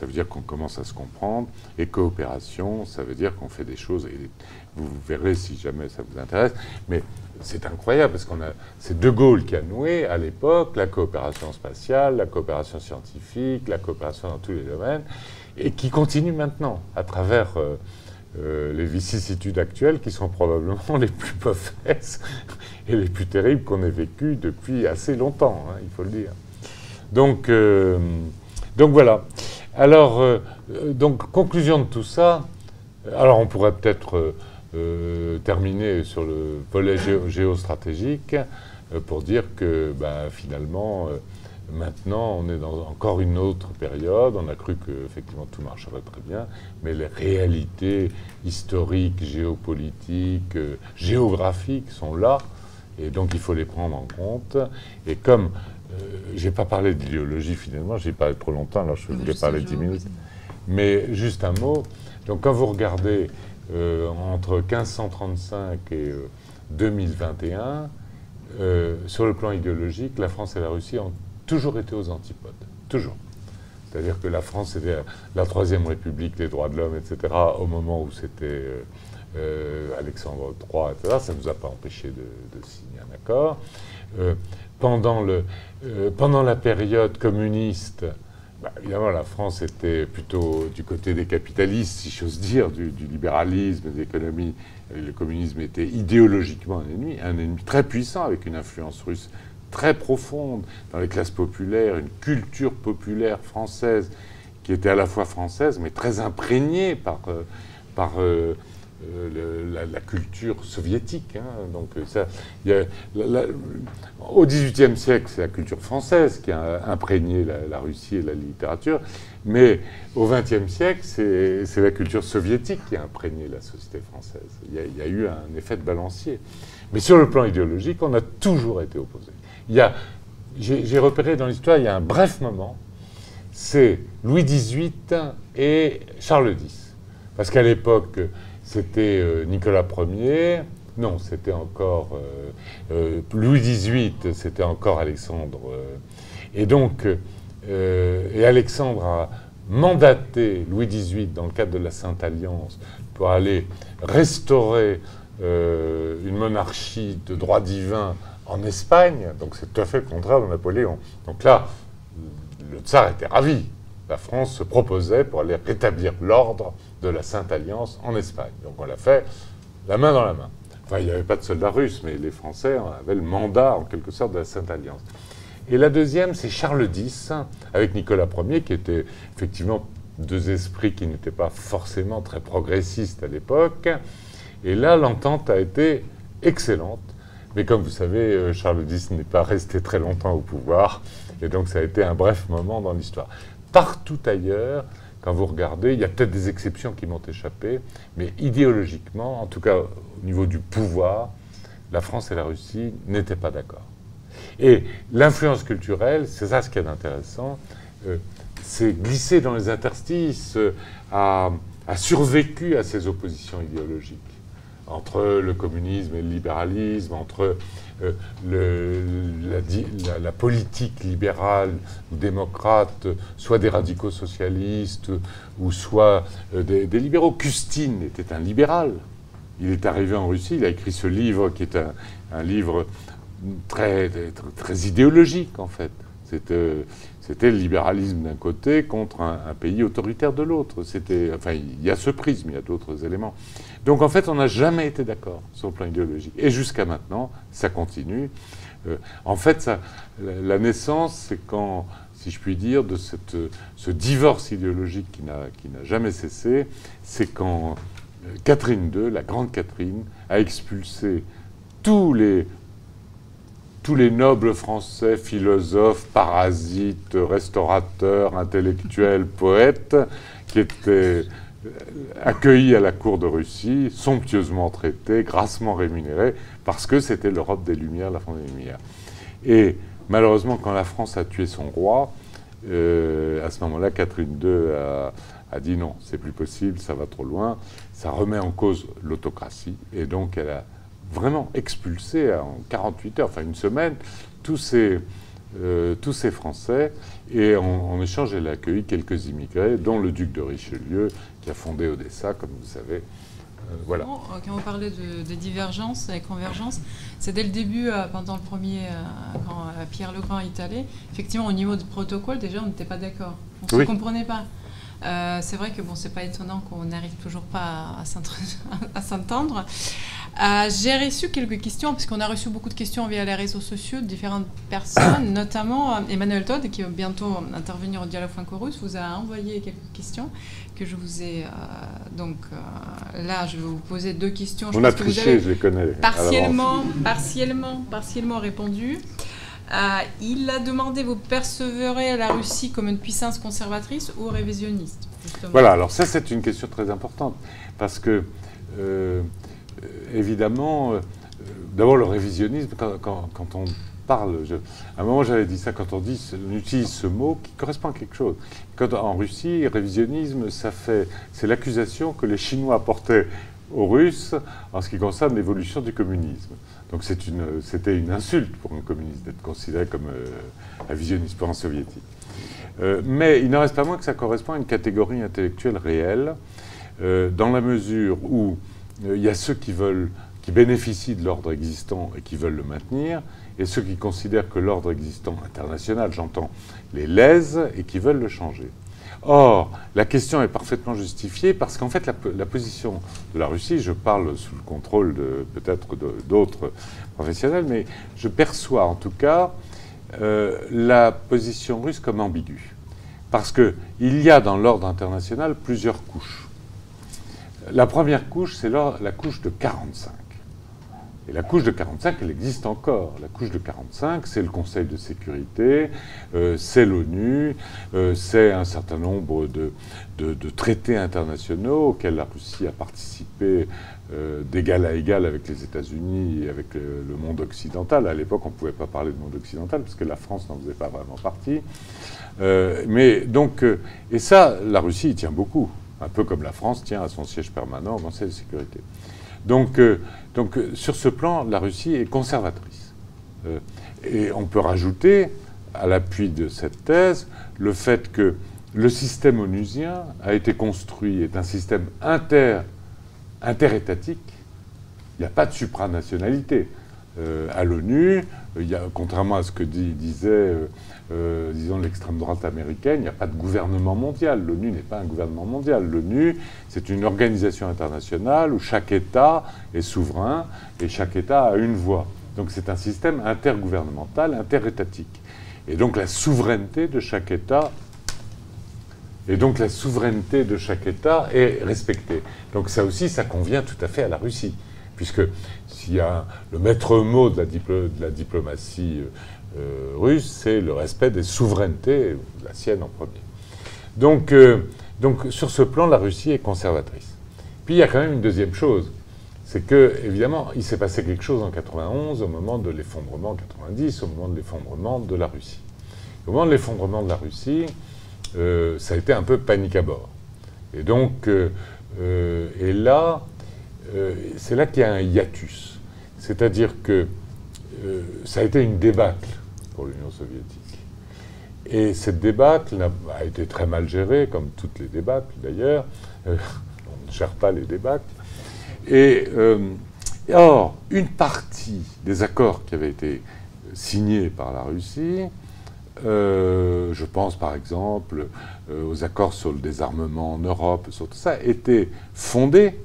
ça veut dire qu'on commence à se comprendre. Et coopération, ça veut dire qu'on fait des choses. Vous verrez si jamais ça vous intéresse. Mais c'est incroyable parce qu'on a c'est De Gaulle qui a noué à l'époque la coopération spatiale, la coopération scientifique, la coopération dans tous les domaines, et qui continue maintenant à travers euh, euh, les vicissitudes actuelles qui sont probablement les plus mauvaises et les plus terribles qu'on ait vécues depuis assez longtemps, hein, il faut le dire. Donc, euh, donc voilà. Alors, donc conclusion de tout ça. Alors on pourrait peut-être euh, terminer sur le volet géostratégique euh, pour dire que bah, finalement, euh, maintenant, on est dans encore une autre période. On a cru que effectivement tout marcherait très bien, mais les réalités historiques, géopolitiques, géographiques sont là, et donc il faut les prendre en compte. Et comme j'ai pas parlé d'idéologie finalement, j'ai parlé trop longtemps, alors je voulais parler 10 minutes. Mais juste un mot. Donc quand vous regardez euh, entre 1535 et 2021, euh, euh, sur le plan idéologique, la France et la Russie ont toujours été aux antipodes. Toujours. C'est-à-dire que la France était la Troisième République, les droits de l'homme, etc., au moment où c'était Alexandre III, etc., ça ne nous a pas empêché de, signer un accord. Pendant, le, pendant la période communiste, bah, évidemment, la France était plutôt du côté des capitalistes, si j'ose dire, du, libéralisme, de l'économie. Le communisme était idéologiquement un ennemi, un ennemi très puissant, avec une influence russe très profonde dans les classes populaires, une culture populaire française qui était à la fois française, mais très imprégnée par, euh, par euh, euh, la, culture soviétique. Hein. donc euh, ça, y au XVIIIe siècle, c'est la culture française qui a imprégné la, Russie et la littérature, mais au XXe siècle, c'est la culture soviétique qui a imprégné la société française. Il y, a, eu un effet de balancier. Mais sur le plan idéologique, on a toujours été opposés. J'ai repéré dans l'histoire, il y a un bref moment, c'est Louis XVIII et Charles X. Parce qu'à l'époque, c'était euh, Nicolas Ier. Non, c'était encore euh, euh, Louis XVIII, c'était encore Alexandre. et donc, et Alexandre a mandaté Louis XVIII dans le cadre de la Sainte Alliance pour aller restaurer une monarchie de droit divin en Espagne. Donc c'est tout à fait le contraire de Napoléon. Donc là, le tsar était ravi. La France se proposait pour aller rétablir l'ordre de la Sainte Alliance en Espagne. Donc on l'a fait la main dans la main. Enfin, il n'y avait pas de soldats russes, mais les Français avaient le mandat, en quelque sorte, de la Sainte Alliance. Et la deuxième, c'est Charles X, avec Nicolas Ier, qui était effectivement deux esprits qui n'étaient pas forcément très progressistes à l'époque. Et là, l'entente a été excellente. Mais comme vous savez, euh, Charles X n'est pas resté très longtemps au pouvoir. Et donc, ça a été un bref moment dans l'histoire. Partout ailleurs, quand vous regardez, il y a peut-être des exceptions qui m'ont échappé, mais idéologiquement, en tout cas au niveau du pouvoir, la France et la Russie n'étaient pas d'accord. Et l'influence culturelle, c'est ça ce qui est intéressant, euh, c'est glisser dans les interstices, euh, a, survécu à ces oppositions idéologiques entre le communisme et le libéralisme, entre euh, la, politique libérale ou démocrate, soit des radicaux socialistes ou soit euh, des, libéraux. Custine était un libéral. Il est arrivé en Russie, il a écrit ce livre qui est un, livre très, très, idéologique en fait. C'était le libéralisme d'un côté contre un, pays autoritaire de l'autre. Enfin, il y a ce prisme, il y a d'autres éléments. Donc en fait, on n'a jamais été d'accord sur le plan idéologique. Et jusqu'à maintenant, ça continue. Euh, en fait, la, naissance, c'est quand, si je puis dire, de ce divorce idéologique qui n'a, jamais cessé, c'est quand euh, Catherine II, la grande Catherine, a expulsé tous les nobles français, philosophes, parasites, restaurateurs, intellectuels, poètes, qui étaient accueillis à la cour de Russie, somptueusement traités, grassement rémunérés, parce que c'était l'Europe des Lumières, la France des Lumières. Et malheureusement, quand la France a tué son roi, euh, à ce moment-là, Catherine II a, dit non, c'est plus possible, ça va trop loin, ça remet en cause l'autocratie, et donc elle a vraiment expulsé en 48 heures, enfin une semaine, tous ces, euh, tous ces Français. Et en, échange, elle a accueilli quelques immigrés, dont le duc de Richelieu, qui a fondé Odessa, comme vous savez, voilà. Quand on parlait de, des divergences et convergences, c'est dès le début, pendant le premier, quand Pierre Legrand est allé, effectivement, au niveau du protocole, déjà, on n'était pas d'accord. On ne se comprenait pas. C'est vrai que bon, c'est pas étonnant qu'on n'arrive toujours pas à s'entendre. Euh, j'ai reçu quelques questions, puisqu'on a reçu beaucoup de questions via les réseaux sociaux de différentes personnes, notamment euh, Emmanuel Todd, qui va bientôt intervenir au Dialogue franco-russe, vous a envoyé quelques questions que je vous ai. Euh, donc là, je vais vous poser deux questions. On a triché, je les connais. Partiellement, partiellement, partiellement répondu. Il a demandé vous percevrez la Russie comme une puissance conservatrice ou révisionniste Voilà, alors ça c'est une question très importante parce que euh, évidemment, euh, d'abord le révisionnisme, quand, on parle, à un moment j'avais dit ça, quand on, dit, on utilise ce mot qui correspond à quelque chose. Quand, en Russie, révisionnisme, ça fait, c'est l'accusation que les Chinois portaient aux Russes en ce qui concerne l'évolution du communisme. Donc c'était une, insulte pour un communiste d'être considéré comme euh, révisionniste pour un soviétique. mais il n'en reste pas moins que ça correspond à une catégorie intellectuelle réelle, dans la mesure où euh, il y a ceux qui qui bénéficient de l'ordre existant et qui veulent le maintenir, et ceux qui considèrent que l'ordre existant international, j'entends, les lèse et qui veulent le changer. Or, la question est parfaitement justifiée parce qu'en fait, la, position de la Russie, je parle sous le contrôle de peut-être d'autres professionnels, mais je perçois en tout cas euh, la position russe comme ambiguë. Parce qu'il y a dans l'ordre international plusieurs couches. La première couche, c'est la couche de 45. Et la couche de 45, elle existe encore. La couche de 45, c'est le Conseil de sécurité, euh, c'est l'ONU, euh, c'est un certain nombre de, traités internationaux auxquels la Russie a participé euh, d'égal à égal avec les États-Unis et avec le, monde occidental. À l'époque, on ne pouvait pas parler de monde occidental parce que la France n'en faisait pas vraiment partie. mais donc, et ça, la Russie y tient beaucoup un peu comme la France tient à son siège permanent au Conseil de sécurité. Donc, euh, euh, sur ce plan, la Russie est conservatrice. Euh, et on peut rajouter, à l'appui de cette thèse, le fait que le système onusien a été construit, est un système inter, interétatique. Il n'y a pas de supranationalité. À l'ONU, contrairement à ce que disait euh, disons, l'extrême droite américaine, il n'y a pas de gouvernement mondial. L'ONU n'est pas un gouvernement mondial. L'ONU, c'est une organisation internationale où chaque État est souverain et chaque État a une voix. Donc c'est un système intergouvernemental, interétatique. Et donc la souveraineté de chaque État et donc la souveraineté de chaque État est respectée. Donc ça aussi, ça convient tout à fait à la Russie, puisque s'il y a le maître mot de la, diplomatie euh, euh, russe, c'est le respect des souverainetés, la sienne en premier. Donc, euh, donc sur ce plan, la Russie est conservatrice. Puis il y a quand même une deuxième chose, c'est que évidemment, il s'est passé quelque chose en 91 au moment de l'effondrement 90, au moment de l'effondrement de la Russie. Au moment de l'effondrement de la Russie, ça a été un peu panique à bord. Et donc, et là, c'est là qu'il y a un hiatus. C'est-à-dire que ça a été une débâcle l'Union soviétique. Et cette débâcle a été très mal gérée, comme toutes les débâcles d'ailleurs. Euh, on ne gère pas les débâcles. Et euh, or, une partie des accords qui avaient été signés par la Russie, euh, je pense par exemple aux accords sur le désarmement en Europe, sur tout ça, étaient fondés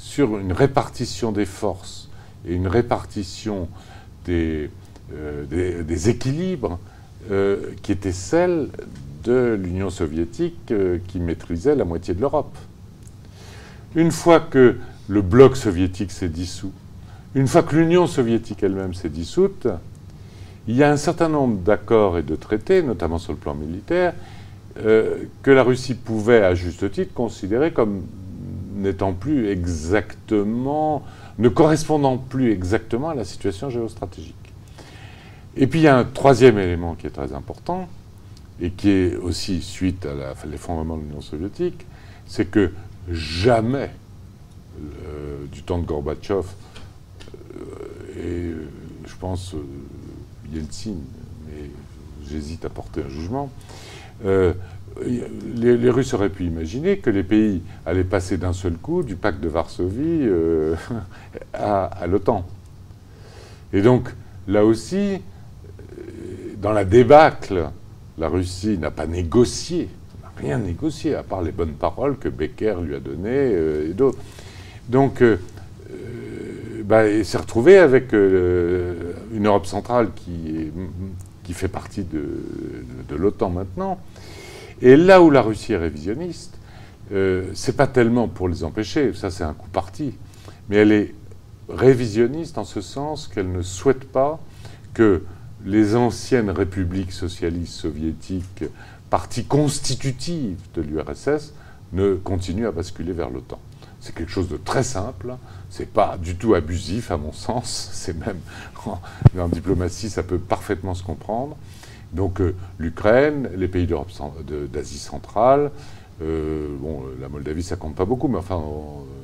sur une répartition des forces et une répartition des, euh, équilibres euh, qui étaient celles de l'Union soviétique euh, qui maîtrisait la moitié de l'Europe. Une fois que le bloc soviétique s'est dissous, une fois que l'Union soviétique elle-même s'est dissoute, il y a un certain nombre d'accords et de traités, notamment sur le plan militaire, que la Russie pouvait, à juste titre, considérer comme n'étant plus exactement, ne correspondant plus exactement à la situation géostratégique. Et puis il y a un troisième élément qui est très important, et qui est aussi suite à l'effondrement de l'Union soviétique, c'est que jamais, euh, du temps de Gorbatchev, euh, et je pense euh, Yeltsin, mais j'hésite à porter un jugement, les, Russes auraient pu imaginer que les pays allaient passer d'un seul coup du pacte de Varsovie à l'OTAN. Et donc, là aussi, dans la débâcle, la Russie n'a pas négocié, n'a rien négocié, à part les bonnes paroles que Becker lui a données euh, et d'autres. Donc, euh, euh, bah, s'est retrouvé avec une Europe centrale qui, fait partie de, l'OTAN maintenant. Et là où la Russie est révisionniste, c'est pas tellement pour les empêcher, ça c'est un coup parti, mais elle est révisionniste en ce sens qu'elle ne souhaite pas que les anciennes républiques socialistes soviétiques, partie constitutive de l'URSS, ne continuent à basculer vers l'OTAN. C'est quelque chose de très simple, c'est pas du tout abusif à mon sens, c'est même en, diplomatie ça peut parfaitement se comprendre. Donc euh, l'Ukraine, les pays d'Asie centrale, euh, bon, la Moldavie ça compte pas beaucoup, mais enfin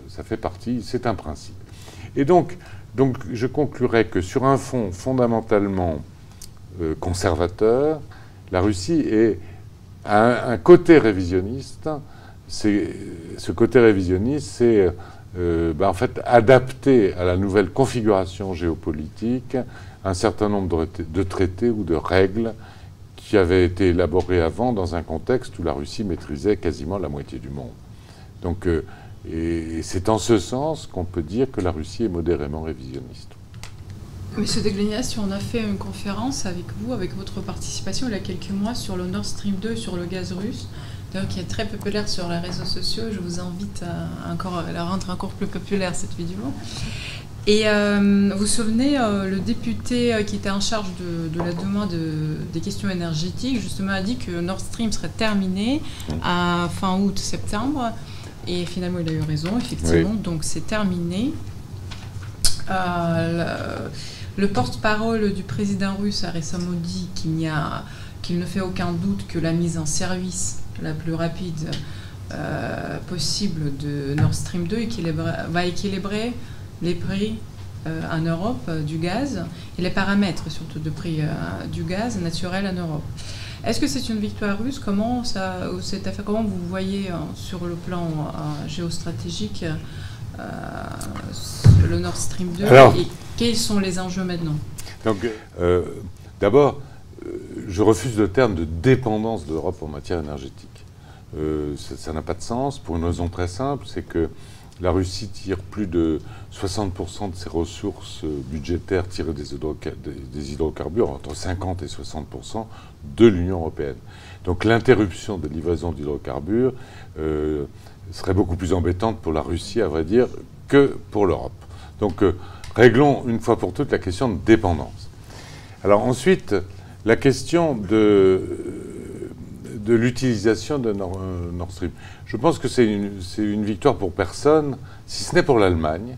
ça fait partie, c'est un principe. Et donc, donc je conclurai que sur un fond fondamentalement euh, conservateur, la Russie est un, côté révisionniste. Ce côté révisionniste, c'est ben, en fait adapter à la nouvelle configuration géopolitique un certain nombre de, traités ou de règles qui avaient été élaborés avant dans un contexte où la Russie maîtrisait quasiment la moitié du monde. Donc, euh, et c'est en ce sens qu'on peut dire que la Russie est modérément révisionniste. Monsieur Deglignas, on a fait une conférence avec vous, avec votre participation il y a quelques mois sur le Nord Stream 2, sur le gaz russe, qui est très populaire sur les réseaux sociaux. Je vous invite à, encore, la rendre encore plus populaire, cette vidéo. Et euh, vous vous souvenez, euh, le député euh, qui était en charge de, la demande des questions énergétiques, justement, a dit que Nord Stream serait terminé à fin août-septembre. Et finalement, il a eu raison, effectivement. Donc, c'est terminé. Le porte-parole du président russe a récemment dit qu'il ne fait aucun doute que la mise en service la plus rapide possible de Nord Stream 2 va équilibrer les prix euh, en Europe euh, du gaz et les paramètres surtout de prix du gaz naturel en Europe. Est-ce que c'est une victoire russe? Comment ça, comment vous voyez sur le plan géostratégique le Nord Stream 2 quels sont les enjeux maintenant? Donc, euh, d'abord, euh, je refuse le terme de dépendance de l'Europe en matière énergétique. Euh, ça n'a pas de sens pour une raison très simple, c'est que la Russie tire plus de 60% de ses ressources budgétaires tirées des, hydrocarbures, entre 50 et 60% de l'Union européenne. Donc l'interruption des livraisons d'hydrocarbures serait beaucoup plus embêtante pour la Russie, à vrai dire, que pour l'Europe. Donc Réglons une fois pour toutes la question de dépendance. Alors ensuite, la question de, de l'utilisation de Nord, Stream. Je pense que c'est une, une, victoire pour personne, si ce n'est pour l'Allemagne.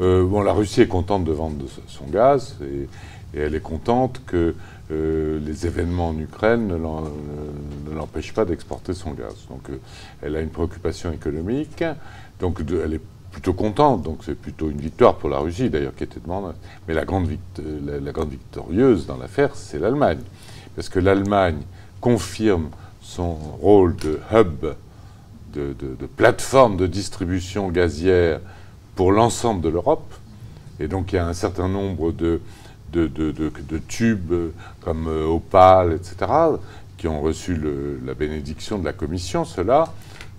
Euh, bon, la Russie est contente de vendre son gaz et, elle est contente que euh, les événements en Ukraine ne l'empêchent pas d'exporter son gaz. Donc euh, elle a une préoccupation économique, donc elle est plutôt contente, donc c'est plutôt une victoire pour la Russie d'ailleurs qui était demandée. Mais la grande, la, grande victorieuse dans l'affaire, c'est l'Allemagne. Parce que l'Allemagne confirme son rôle de hub, de, plateforme de distribution gazière pour l'ensemble de l'Europe. Et donc il y a un certain nombre de, tubes comme euh, Opal, etc., qui ont reçu la bénédiction de la Commission, cela,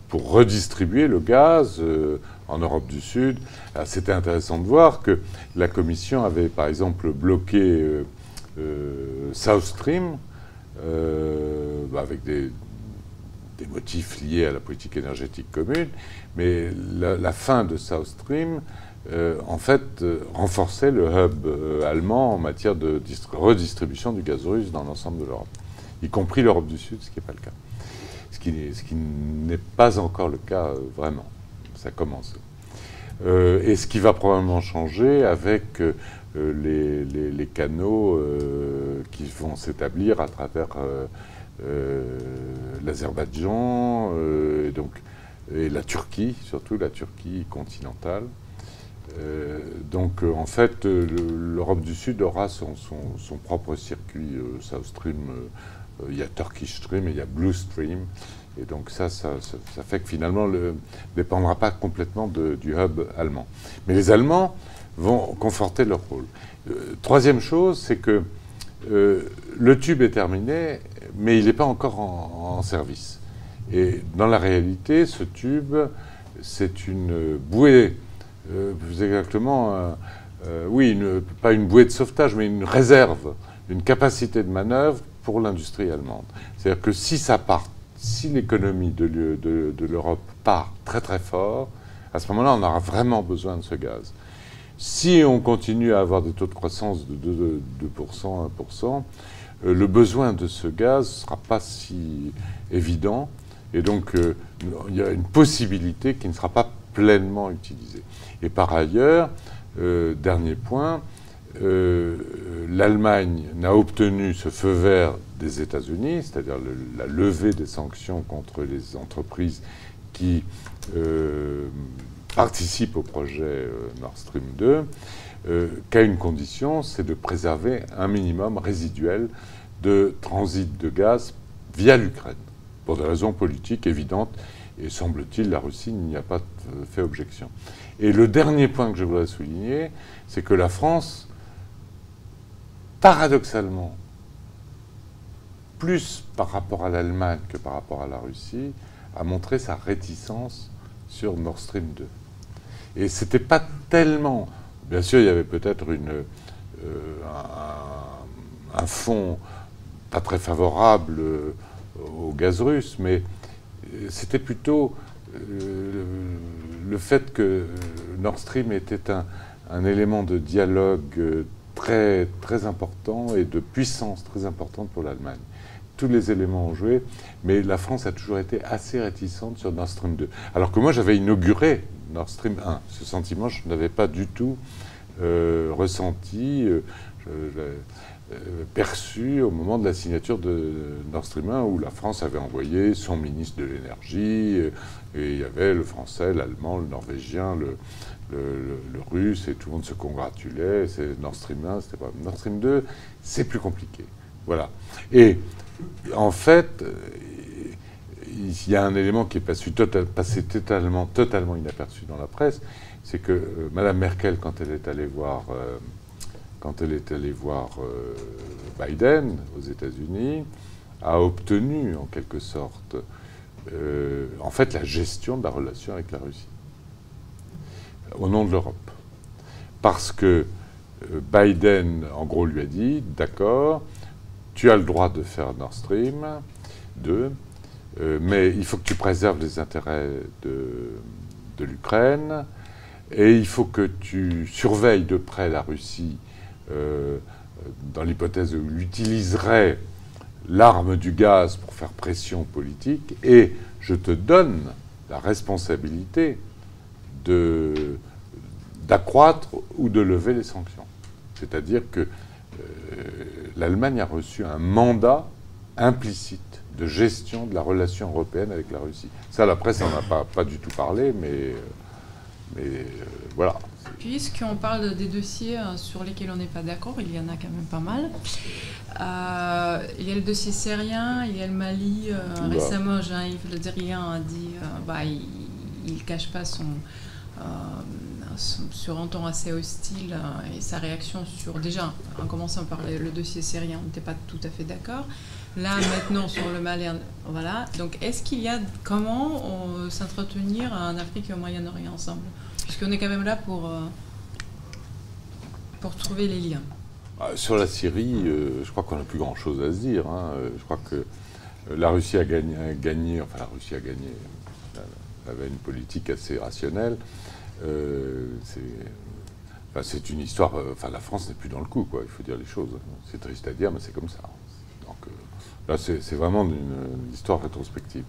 pour redistribuer le gaz. Euh, en Europe du Sud. C'était intéressant de voir que la Commission avait, par exemple, bloqué euh, South Stream euh, avec des, motifs liés à la politique énergétique commune, mais la, fin de South Stream, en fait, renforçait le hub allemand en matière de redistribution du gaz russe dans l'ensemble de l'Europe, y compris l'Europe du Sud, ce qui n'est pas le cas. Ce qui n'est pas encore le cas vraiment ça commence. Euh, et ce qui va probablement changer avec euh, les, canaux euh, qui vont s'établir à travers l'Azerbaïdjan et et la Turquie, surtout la Turquie continentale. donc en fait, l'Europe du Sud aura son, son, propre circuit South Stream il y a Turkish Stream et il y a Blue Stream. Et donc ça, ça, fait que finalement, ne dépendra pas complètement du hub allemand. Mais les Allemands vont conforter leur rôle. troisième chose, c'est que le tube est terminé, mais il n'est pas encore en, service. Et dans la réalité, ce tube, c'est une bouée, euh, plus exactement, euh, euh, oui, pas une bouée de sauvetage, mais une réserve, une capacité de manœuvre pour l'industrie allemande. C'est-à-dire que si ça part, si l'économie de l'Europe part très très fort, à ce moment-là, on aura vraiment besoin de ce gaz. Si on continue à avoir des taux de croissance de 2%, 2% 1%, le besoin de ce gaz ne sera pas si évident. Et donc, euh, il y a une possibilité qui ne sera pas pleinement utilisée. Et par ailleurs, euh, dernier point, euh, l'Allemagne n'a obtenu ce feu vert des États-Unis, c'est-à-dire la levée des sanctions contre les entreprises qui participent au projet Nord Stream 2, qu'à une condition, c'est de préserver un minimum résiduel de transit de gaz via l'Ukraine pour des raisons politiques évidentes. Et semble-t-il, la Russie n'y a pas fait objection. Et le dernier point que je voudrais souligner, c'est que la France, paradoxalement, plus par rapport à l'Allemagne que par rapport à la Russie, a montré sa réticence sur Nord Stream 2. Et c'était pas tellement. Bien sûr, il y avait peut-être euh, un, fond pas très favorable euh, au gaz russe, mais euh, c'était plutôt le fait que Nord Stream était un, élément de dialogue très, très important et de puissance très importante pour l'Allemagne. Tous les éléments ont joué, mais la France a toujours été assez réticente sur Nord Stream 2. Alors que moi, j'avais inauguré Nord Stream 1. Ce sentiment, je n'avais pas du tout ressenti. Euh, perçu au moment de la signature de Nord Stream 1, où la France avait envoyé son ministre de l'énergie, euh, et il y avait le français, l'allemand, le norvégien, le, russe, et tout le monde se congratulait. C'est Nord Stream 1, c'était pas Nord Stream 2, c'est plus compliqué. Voilà. Et en fait, euh, il y a un élément qui est passé, totalement, totalement inaperçu dans la presse, c'est que Mme Merkel, quand elle est allée voir voir euh, Biden aux États-Unis, a obtenu en quelque sorte, euh, en fait, la gestion de la relation avec la Russie, au nom de l'Europe. Parce que euh, Biden, en gros, lui a dit, d'accord, tu as le droit de faire Nord Stream 2, mais il faut que tu préserves les intérêts de, l'Ukraine, et il faut que tu surveilles de près la Russie euh, dans l'hypothèse où il utiliserait l'arme du gaz pour faire pression politique, et je te donne la responsabilité d'accroître ou de lever les sanctions. C'est-à-dire que euh, l'Allemagne a reçu un mandat implicite de gestion de la relation européenne avec la Russie. Ça, la presse n'en a pas, pas, du tout parlé, mais, euh, voilà. Puisqu'on parle des dossiers euh, sur lesquels on n'est pas d'accord, il y en a quand même pas mal. Euh, il y a le dossier syrien, il y a le Mali. Euh, récemment, Jean-Yves Le Drian a dit bah, il ne cache pas son, sur un ton assez hostile et sa réaction sur. Déjà, en commençant par le, dossier syrien, on n'était pas tout à fait d'accord. Là, maintenant, sur le Mali, voilà. Donc, est-ce qu'il y a. Comment s'entretenir en Afrique et au Moyen-Orient ensemble? Puisqu'on est quand même là pour, euh, pour trouver les liens. Ah, sur la Syrie, euh, je crois qu'on n'a plus grand-chose à se dire. Hein. Euh, je crois que la Russie a gagné, enfin la Russie a gagné, elle avait une politique assez rationnelle. C'est une histoire, enfin la France n'est plus dans le coup, quoi, il faut dire les choses. C'est triste à dire, mais c'est comme ça. Donc là, c'est vraiment une, histoire rétrospective.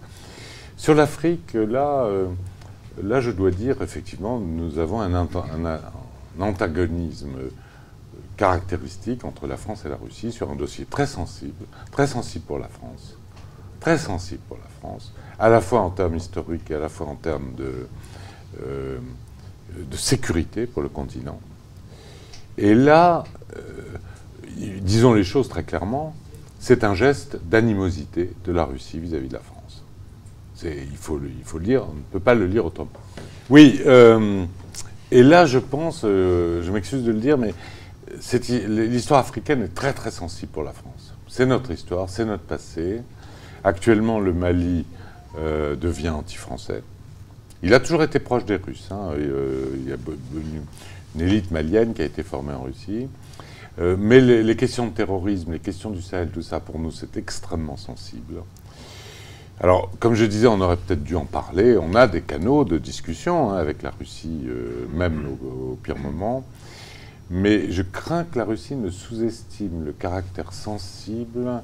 Sur l'Afrique, là, Là, je dois dire, effectivement, nous avons un, antagonisme caractéristique entre la France et la Russie sur un dossier très sensible, très sensible pour la France, très sensible pour la France, à la fois en termes historiques et à la fois en termes de, euh, de sécurité pour le continent. Et là, euh, disons les choses très clairement, c'est un geste d'animosité de la Russie vis-à-vis de la France. Il faut, le, il faut le dire, on ne peut pas le lire autrement. Oui, euh, et là, je pense, euh, je m'excuse de le dire, mais l'histoire africaine est très très sensible pour la France. C'est notre histoire, c'est notre passé. Actuellement, le Mali devient anti-français. Il a toujours été proche des Russes. Hein. il y a une, élite malienne qui a été formée en Russie. mais les, questions de terrorisme, les questions du Sahel, tout ça, pour nous, c'est extrêmement sensible. Alors, comme je disais, on aurait peut-être dû en parler. On a des canaux de discussion hein, avec la Russie, euh, même au, pire moment. Mais je crains que la Russie ne sous-estime le caractère sensible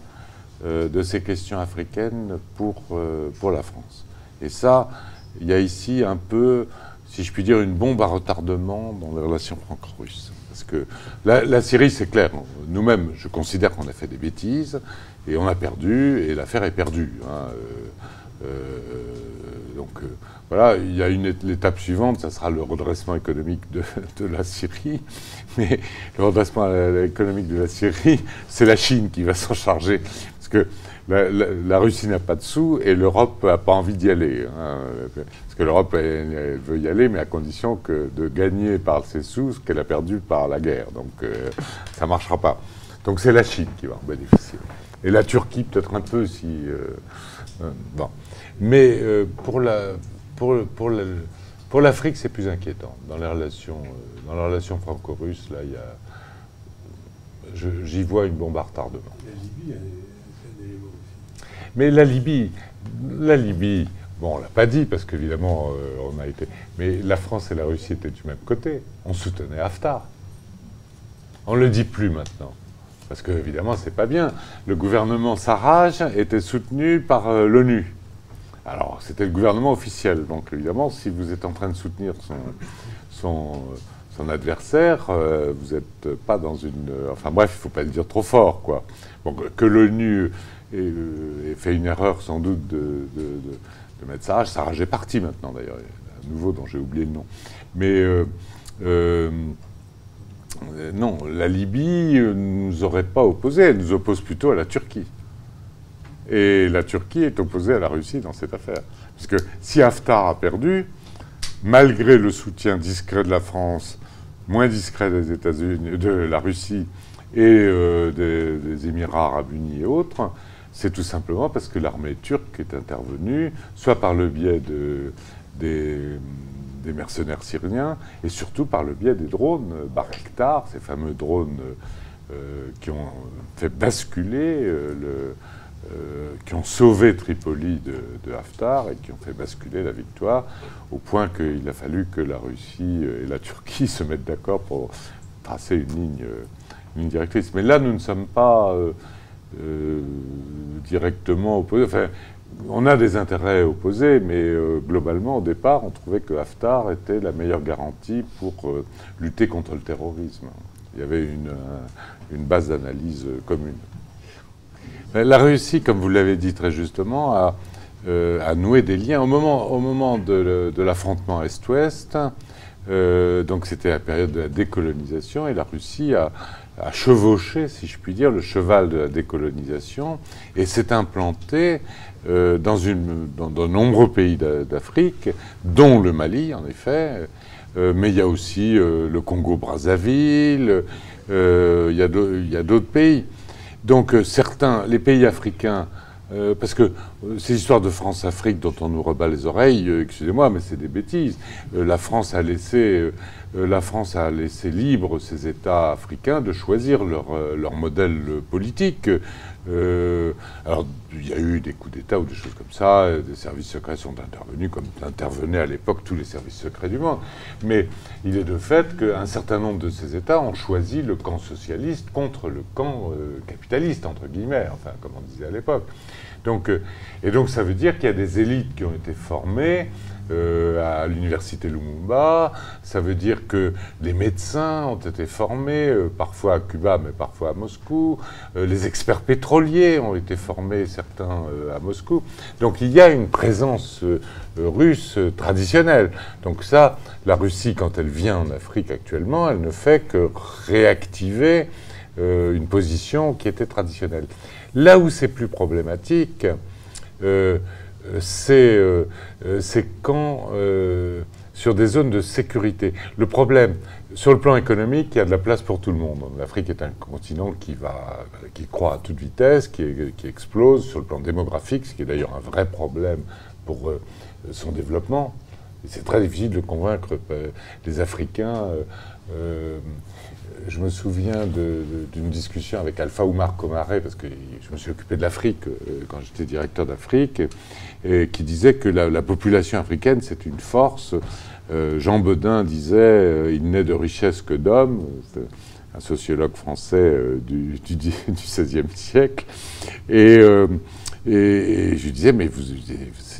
euh, de ces questions africaines pour, euh, pour la France. Et ça, il y a ici un peu, si je puis dire, une bombe à retardement dans les relations franco-russes. Parce que la, Syrie, c'est clair. Nous-mêmes, je considère qu'on a fait des bêtises. Et on a perdu, et l'affaire est perdue. Hein, euh, euh, donc euh, voilà, il y a l'étape suivante, ça sera le redressement économique de, la Syrie. Mais le redressement économique de la Syrie, c'est la Chine qui va s'en charger. Que la, Russie n'a pas de sous et l'Europe n'a pas envie d'y aller. Hein, parce que l'Europe, veut y aller, mais à condition que de gagner par ses sous ce qu'elle a perdu par la guerre. Donc ça ne marchera pas. Donc c'est la Chine qui va en bénéficier. Et la Turquie, peut-être un peu si. Euh, euh, bon. Mais euh, pour la. Pour, pour l'Afrique, c'est plus inquiétant. Dans les relations, dans les relations franco-russes, là. J'y vois une bombe à retardement. La Libye. Mais la Libye, la Libye, bon, on l'a pas dit parce qu'évidemment, on a été. Mais la France et la Russie étaient du même côté. On soutenait Haftar. On ne le dit plus maintenant. Parce que, évidemment, c'est pas bien. Le gouvernement Sarraj était soutenu par euh, l'ONU. Alors, c'était le gouvernement officiel. Donc, évidemment, si vous êtes en train de soutenir son, son, adversaire, euh, vous n'êtes pas dans une. enfin, bref, il ne faut pas le dire trop fort, quoi. que l'ONU ait, fait une erreur, sans doute, de, mettre Sarraj. Sarraj est parti maintenant, d'ailleurs. Un nouveau dont j'ai oublié le nom. Mais. Euh, euh, non, la Libye ne nous aurait pas opposé, elle nous oppose plutôt à la Turquie. Et la Turquie est opposée à la Russie dans cette affaire. Parce que si Haftar a perdu, malgré le soutien discret de la France, moins discret des États-Unis, de la Russie et euh, des, Émirats arabes unis et autres, c'est tout simplement parce que l'armée turque est intervenue, soit par le biais de, des mercenaires syriens, et surtout par le biais des drones Barektar, ces fameux drones euh, qui ont fait basculer euh, le, euh, qui ont sauvé Tripoli de, Haftar et qui ont fait basculer la victoire, au point qu'il a fallu que la Russie et la Turquie se mettent d'accord pour tracer une ligne, une directrice. Mais là, nous ne sommes pas directement opposés. Enfin, on a des intérêts opposés, mais euh, globalement, au départ, on trouvait que Haftar était la meilleure garantie pour euh, lutter contre le terrorisme. Il y avait une, euh, base d'analyse commune. La Russie, comme vous l'avez dit très justement, a, noué des liens au moment, au moment de, l'affrontement Est-Ouest. donc c'était la période de la décolonisation et la Russie a, a chevauché, si je puis dire, le cheval de la décolonisation et s'est implanté euh, dans, une, dans, de nombreux pays d'Afrique, dont le Mali, en effet, euh, mais il y a aussi euh, le Congo-Brazzaville, il y a d'autres pays. Donc certains, les pays africains, parce que ces histoires de France-Afrique dont on nous rebat les oreilles, excusez-moi, mais c'est des bêtises. la France a laissé la France a laissé libre ces États africains de choisir leur, leur modèle politique. Euh, alors, il y a eu des coups d'État ou des choses comme ça, des services secrets sont intervenus comme intervenaient à l'époque tous les services secrets du monde. Mais il est de fait qu'un certain nombre de ces États ont choisi le camp socialiste contre le camp euh, capitaliste, entre guillemets, enfin, comme on disait à l'époque. Donc, euh, et donc, ça veut dire qu'il y a des élites qui ont été formées euh, à l'université Lumumba. Ça veut dire que les médecins ont été formés, euh, parfois à Cuba, mais parfois à Moscou. Euh, les experts pétroliers ont été formés, certains à Moscou. Donc il y a une présence russe traditionnelle. Donc ça, la Russie, quand elle vient en Afrique actuellement, elle ne fait que réactiver une position qui était traditionnelle. Là où c'est plus problématique, c'est quand sur des zones de sécurité. Le problème, sur le plan économique, il y a de la place pour tout le monde. L'Afrique est un continent qui, va, qui croît à toute vitesse, qui, explose sur le plan démographique, ce qui est d'ailleurs un vrai problème pour euh, son développement. C'est très difficile de convaincre euh, les Africains. Euh, je me souviens d'une discussion avec Alpha Oumar Komaré, parce que je me suis occupé de l'Afrique quand j'étais directeur d'Afrique, qui disait que la, la population africaine, c'est une force euh, Jean Bedin disait euh, Il n'est de richesse que d'hommes. Un sociologue français euh, du, XVIe siècle. Et, je disais Mais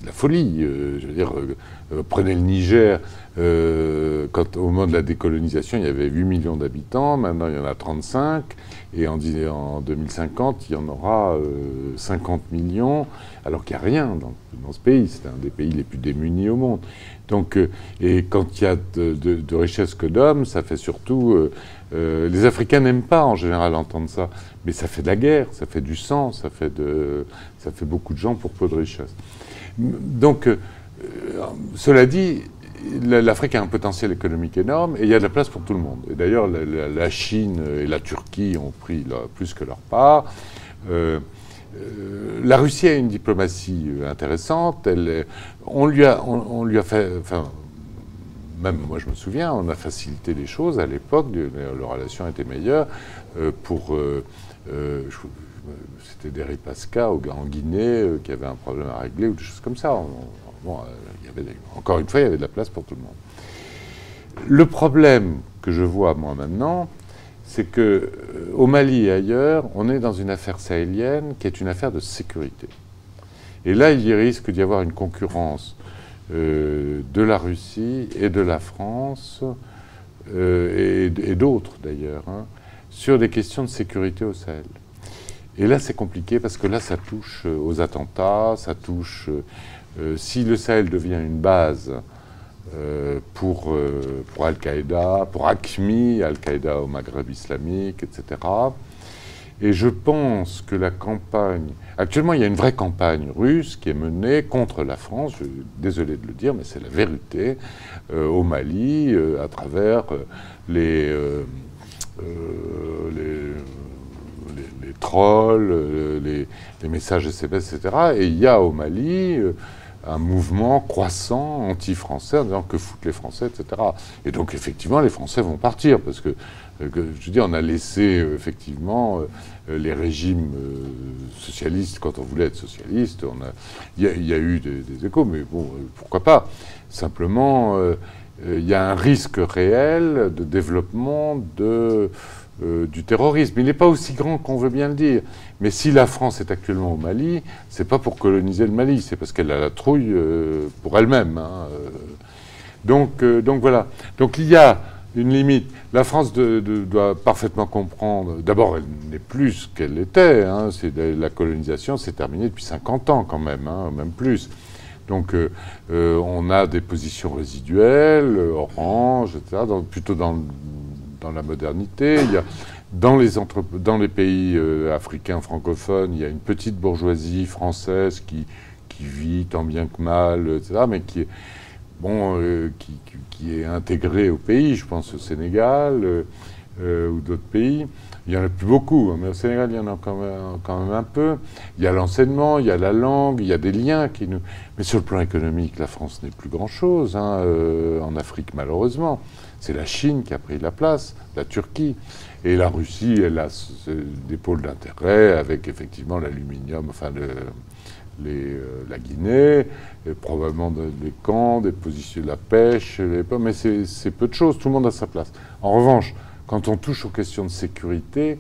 c'est de la folie. je veux dire, prenez le Niger. quand, au moment de la décolonisation, il y avait 8 millions d'habitants, maintenant il y en a 35, et en, en 2050, il y en aura 50 millions, alors qu'il n'y a rien dans, ce pays. C'est un des pays les plus démunis au monde. Donc, euh, et quand il y a de, de, richesse que d'hommes, ça fait surtout. Euh, euh, les Africains n'aiment pas en général entendre ça, mais ça fait de la guerre, ça fait du sang, ça fait, de, ça fait beaucoup de gens pour peu de richesse. Donc, cela dit, l'Afrique a un potentiel économique énorme et il y a de la place pour tout le monde. Et d'ailleurs, la, Chine et la Turquie ont pris plus que leur part. Euh, la Russie a une diplomatie euh, intéressante. On, lui a. Enfin, même moi, je me souviens, on a facilité les choses à l'époque. La relation était meilleure euh, pour. C'était des Pasca en Guinée qui avait un problème à régler ou des choses comme ça. Bon, il y avait encore une fois, il y avait de la place pour tout le monde. Le problème que je vois moi maintenant, c'est que euh, au Mali et ailleurs, on est dans une affaire sahélienne qui est une affaire de sécurité. Et là, il risque d'y avoir une concurrence euh, de la Russie et de la France, euh, et, d'autres d'ailleurs, hein, sur des questions de sécurité au Sahel. Et là, c'est compliqué parce que là, ça touche aux attentats, ça touche... si le Sahel devient une base euh, pour, euh, pour Al-Qaïda, pour ACMI, Al-Qaïda au Maghreb islamique, etc. Et je pense que la campagne. Actuellement, il y a une vraie campagne russe qui est menée contre la France, je désolé de le dire, mais c'est la vérité, euh, au Mali, à travers les, les, les, trolls, les, les, messages SMS, etc. Et il y a au Mali un mouvement croissant anti-français en disant que foutent les Français, etc. Et donc effectivement, les Français vont partir parce que, euh, je veux dire, on a laissé euh, effectivement euh, les régimes socialistes quand on voulait être socialiste. Il y, a eu des, échos, mais bon, pourquoi pas? Simplement, il y a un risque réel de développement de euh, du terrorisme. Il n'est pas aussi grand qu'on veut bien le dire. Mais si la France est actuellement au Mali, c'est pas pour coloniser le Mali, c'est parce qu'elle a la trouille euh, pour elle-même. Hein, euh. Donc, donc voilà. Donc il y a une limite. La France doit parfaitement comprendre. D'abord, elle n'est plus ce qu'elle était. Hein, la colonisation, c'est terminé depuis 50 ans quand même, hein, même plus. Donc on a des positions résiduelles, orange, etc., plutôt dans, dans la modernité. Il y a, dans, les dans les pays euh, africains francophones, il y a une petite bourgeoisie française qui, vit tant bien que mal, etc., mais qui est, bon, euh, qui, est intégrée au pays. Je pense au Sénégal euh, ou d'autres pays. Il n'y en a plus beaucoup, hein, mais au Sénégal, il y en a quand même, quand même un peu. Il y a l'enseignement, il y a la langue, il y a des liens qui nous. Mais sur le plan économique, la France n'est plus grand-chose hein, en Afrique, malheureusement. C'est la Chine qui a pris la place, la Turquie. Et la Russie, elle a des pôles d'intérêt avec effectivement l'aluminium, enfin euh, la Guinée, probablement des camps, des positions de la pêche, mais c'est peu de choses, tout le monde a sa place. En revanche, quand on touche aux questions de sécurité,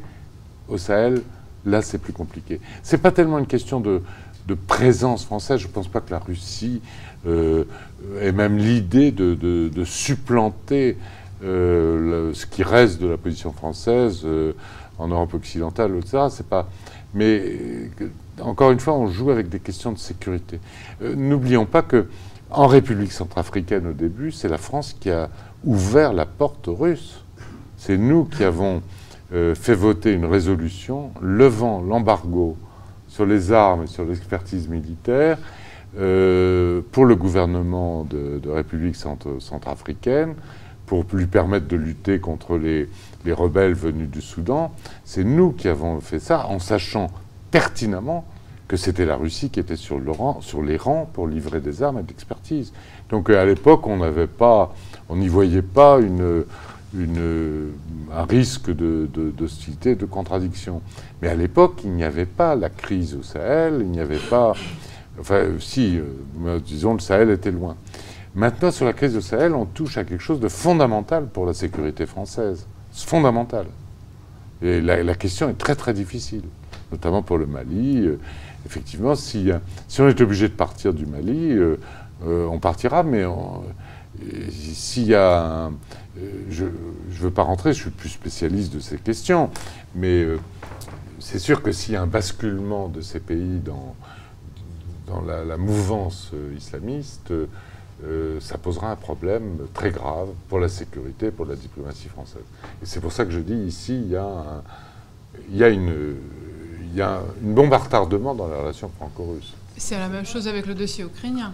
au Sahel, là c'est plus compliqué. C'est pas tellement une question de, présence française, je ne pense pas que la Russie euh, et même l'idée de, supplanter euh, ce qui reste de la position française euh, en Europe occidentale, etc. C'est pas. Mais encore une fois, on joue avec des questions de sécurité. N'oublions pas que en République centrafricaine au début, c'est la France qui a ouvert la porte aux Russes. C'est nous qui avons fait voter une résolution levant l'embargo sur les armes et sur l'expertise militaire pour le gouvernement de, République centrafricaine, pour lui permettre de lutter contre les, les rebelles venus du Soudan. C'est nous qui avons fait ça en sachant pertinemment que c'était la Russie qui était sur, les rangs pour livrer des armes et d'expertise. Donc à l'époque, on n'y voyait pas un risque d'hostilité, de, de, contradiction. Mais à l'époque, il n'y avait pas la crise au Sahel, il n'y avait pas. Enfin, si, euh, disons, le Sahel était loin. Maintenant, sur la crise au Sahel, on touche à quelque chose de fondamental pour la sécurité française. Fondamental. Et la, question est très très difficile, notamment pour le Mali. Euh, effectivement, si, si on est obligé de partir du Mali, euh, euh, on partira, mais s'il y a un, je ne veux pas rentrer, je suis plus spécialiste de ces questions, mais c'est sûr que s'il y a un basculement de ces pays dans, dans la, la mouvance islamiste, ça posera un problème très grave pour la sécurité, pour la diplomatie française. Et c'est pour ça que je dis ici, il y a, un, il y a une il y a une bombe à retardement dans la relation franco-russe. C'est la même chose avec le dossier ukrainien.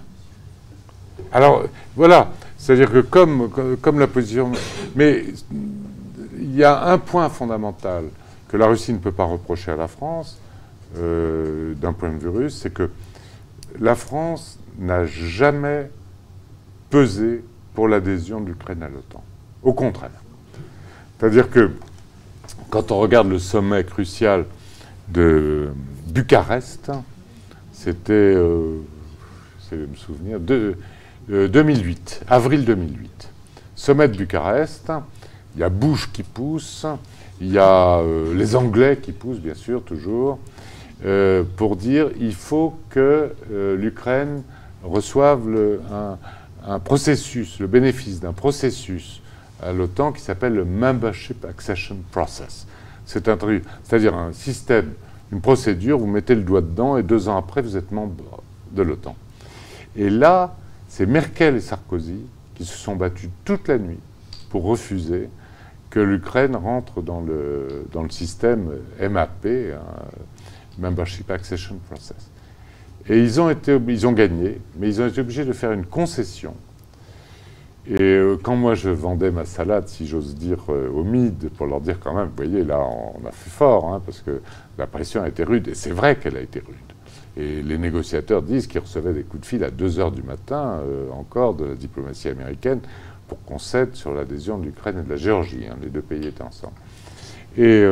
Alors, voilà, c'est-à-dire que comme, comme la position... Mais il y a un point fondamental que la Russie ne peut pas reprocher à la France, euh, d'un point de vue russe, c'est que la France n'a jamais pesé pour l'adhésion de l'Ukraine à l'OTAN. Au contraire. C'est-à-dire que quand on regarde le sommet crucial de Bucarest. C'était, euh, me souvenir, de, 2008, euh, avril 2008. Sommet de Bucarest, il y a Bush qui pousse, il y a euh, les Anglais qui poussent, bien sûr, toujours, pour dire il faut que l'Ukraine reçoive le, un, processus, le bénéfice d'un processus à l'OTAN qui s'appelle le Membership Accession Process. C'est-à-dire un système, une procédure, vous mettez le doigt dedans et deux ans après, vous êtes membre de l'OTAN. Et là, c'est Merkel et Sarkozy qui se sont battus toute la nuit pour refuser que l'Ukraine rentre dans le, dans le système MAP, Membership Accession Process. Et ils ont, été, ils ont gagné, mais ils ont été obligés de faire une concession et euh, quand moi je vendais ma salade, si j'ose dire, euh, au MID, pour leur dire quand même, vous voyez, là on a fait fort, hein, parce que la pression a été rude, et c'est vrai qu'elle a été rude. Et les négociateurs disent qu'ils recevaient des coups de fil à 2 heures du matin, euh, encore, de la diplomatie américaine, pour qu'on cède sur l'adhésion de l'Ukraine et de la Géorgie. Hein, les deux pays étaient ensemble. Et,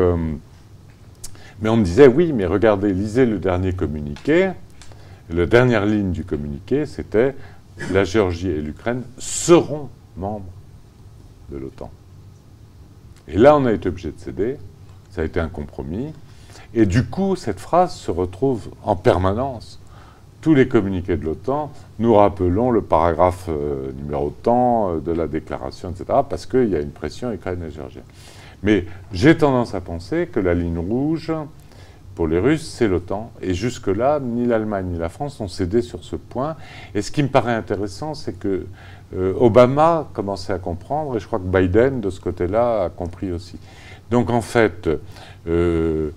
mais on me disait, oui, mais regardez, lisez le dernier communiqué. La dernière ligne du communiqué, c'était la Géorgie et l'Ukraine seront membres de l'OTAN. Et là, on a été obligé de céder. Ça a été un compromis. Et du coup, cette phrase se retrouve en permanence. Tous les communiqués de l'OTAN, nous rappelons le paragraphe euh, numéro tant euh, de la déclaration, etc., parce qu'il y a une pression ukrainienne et géorgienne. Mais j'ai tendance à penser que la ligne rouge, pour les Russes, c'est l'OTAN. Et jusque-là, ni l'Allemagne ni la France ont cédé sur ce point. Et ce qui me paraît intéressant, c'est que euh, Obama commençait à comprendre, et je crois que Biden, de ce côté-là, a compris aussi. Donc en fait, euh,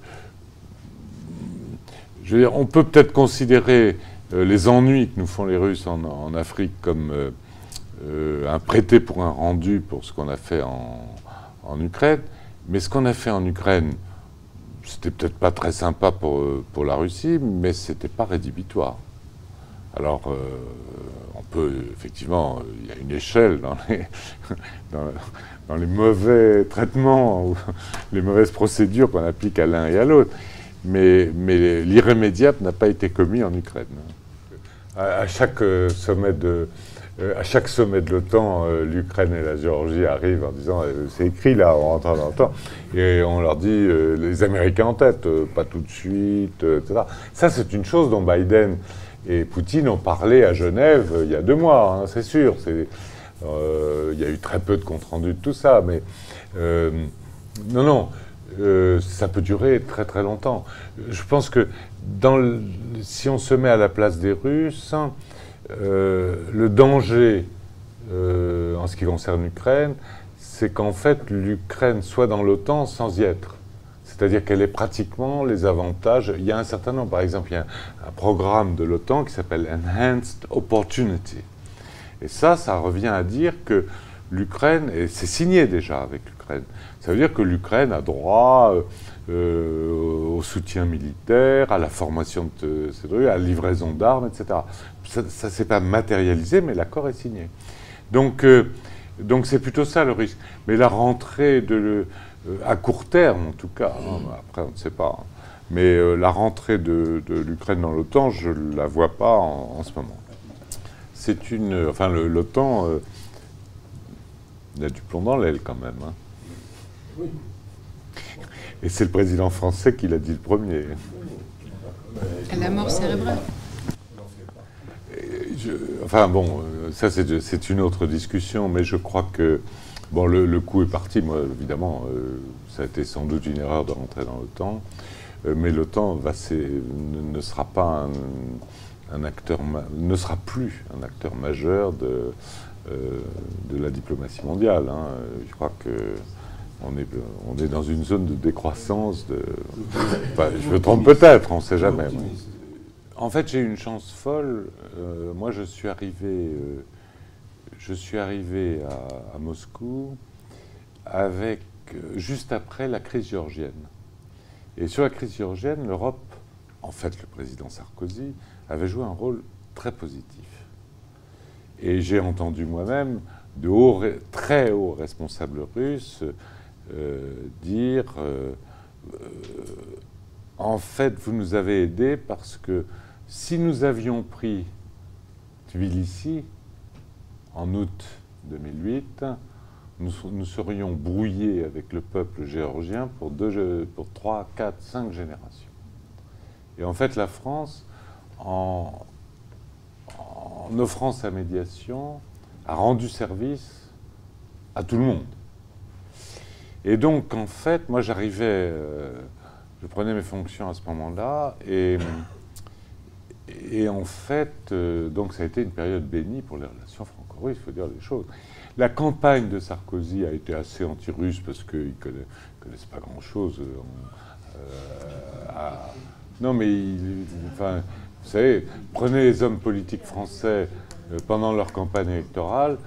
je veux dire, on peut peut-être considérer euh, les ennuis que nous font les Russes en, Afrique comme un prêté pour un rendu pour ce qu'on a fait en, en Ukraine. Mais ce qu'on a fait en Ukraine, c'était peut-être pas très sympa pour, euh, pour la Russie, mais c'était pas rédhibitoire. Alors, euh, on peut, effectivement, il y a une échelle dans les, dans, les mauvais traitements, ou les mauvaises procédures qu'on applique à l'un et à l'autre. Mais, mais l'irrémédiable n'a pas été commis en Ukraine. à chaque euh, sommet de, euh, à chaque sommet de l'OTAN, euh, l'Ukraine et la Géorgie arrivent en disant euh, c'est écrit là, on rentre dans l'OTAN. Et on leur dit les Américains en tête, pas tout de suite, etc. Ça, c'est une chose dont Biden et Poutine ont parlé à Genève il y a deux mois, hein, c'est sûr. Il y a eu très peu de compte rendu de tout ça, mais non, non. ça peut durer très très longtemps. Je pense que si on se met à la place des Russes, euh, le danger euh, en ce qui concerne l'Ukraine, c'est qu'en fait l'Ukraine soit dans l'OTAN sans y être. C'est-à-dire qu'elle est pratiquement les avantages. Il y a un certain nombre, par exemple, il y a un, programme de l'OTAN qui s'appelle Enhanced Opportunity. Et ça, ça revient à dire que l'Ukraine, et c'est signé déjà avec l'Ukraine, ça veut dire que l'Ukraine a droit euh, euh, au soutien militaire, à la formation de ces trucs, à la livraison d'armes, etc. Ça ne s'est pas matérialisé, mais l'accord est signé. Donc, euh, donc c'est plutôt ça le risque. Mais la rentrée de, à court terme, en tout cas, hein, après on ne sait pas, hein, mais la rentrée de, l'Ukraine dans l'OTAN, je ne la vois pas en, ce moment. C'est une, enfin l'OTAN, il a du plomb dans l'aile quand même. Hein. Oui. Et c'est le président français qui l'a dit le premier. La mort cérébrale. enfin bon, ça c'est une autre discussion, mais je crois que bon, le, coup est parti. Moi, évidemment, euh, ça a été sans doute une erreur de rentrer dans l'OTAN, euh, mais l'OTAN ne, ne, sera pas un, acteur, ne sera plus un acteur majeur de, euh, de la diplomatie mondiale. Hein. Je crois que on est, on est dans une zone de décroissance. De... je me trompe peut-être, on ne sait jamais. En fait, j'ai eu une chance folle. Euh, moi, je suis arrivé, euh, je suis arrivé à, Moscou avec, euh, juste après la crise géorgienne. Et sur la crise géorgienne, l'Europe, en fait, le président Sarkozy, avait joué un rôle très positif. Et j'ai entendu moi-même de hauts, très hauts responsables russes euh, dire euh, euh, en fait, vous nous avez aidés parce que si nous avions pris Tbilissi en août 2008, nous, serions brouillés avec le peuple géorgien pour, deux, pour 3, 4, 5 générations. Et en fait, la France, en offrant sa médiation, a rendu service à tout le monde. Et donc, en fait, moi, j'arrivais, euh, je prenais mes fonctions à ce moment-là, et, en fait, euh, donc ça a été une période bénie pour les relations franco-russes, il faut dire les choses. La campagne de Sarkozy a été assez anti-russe parce qu'ils ne connaissent, pas grand-chose. Euh, non, mais enfin, vous savez, prenez les hommes politiques français pendant leur campagne électorale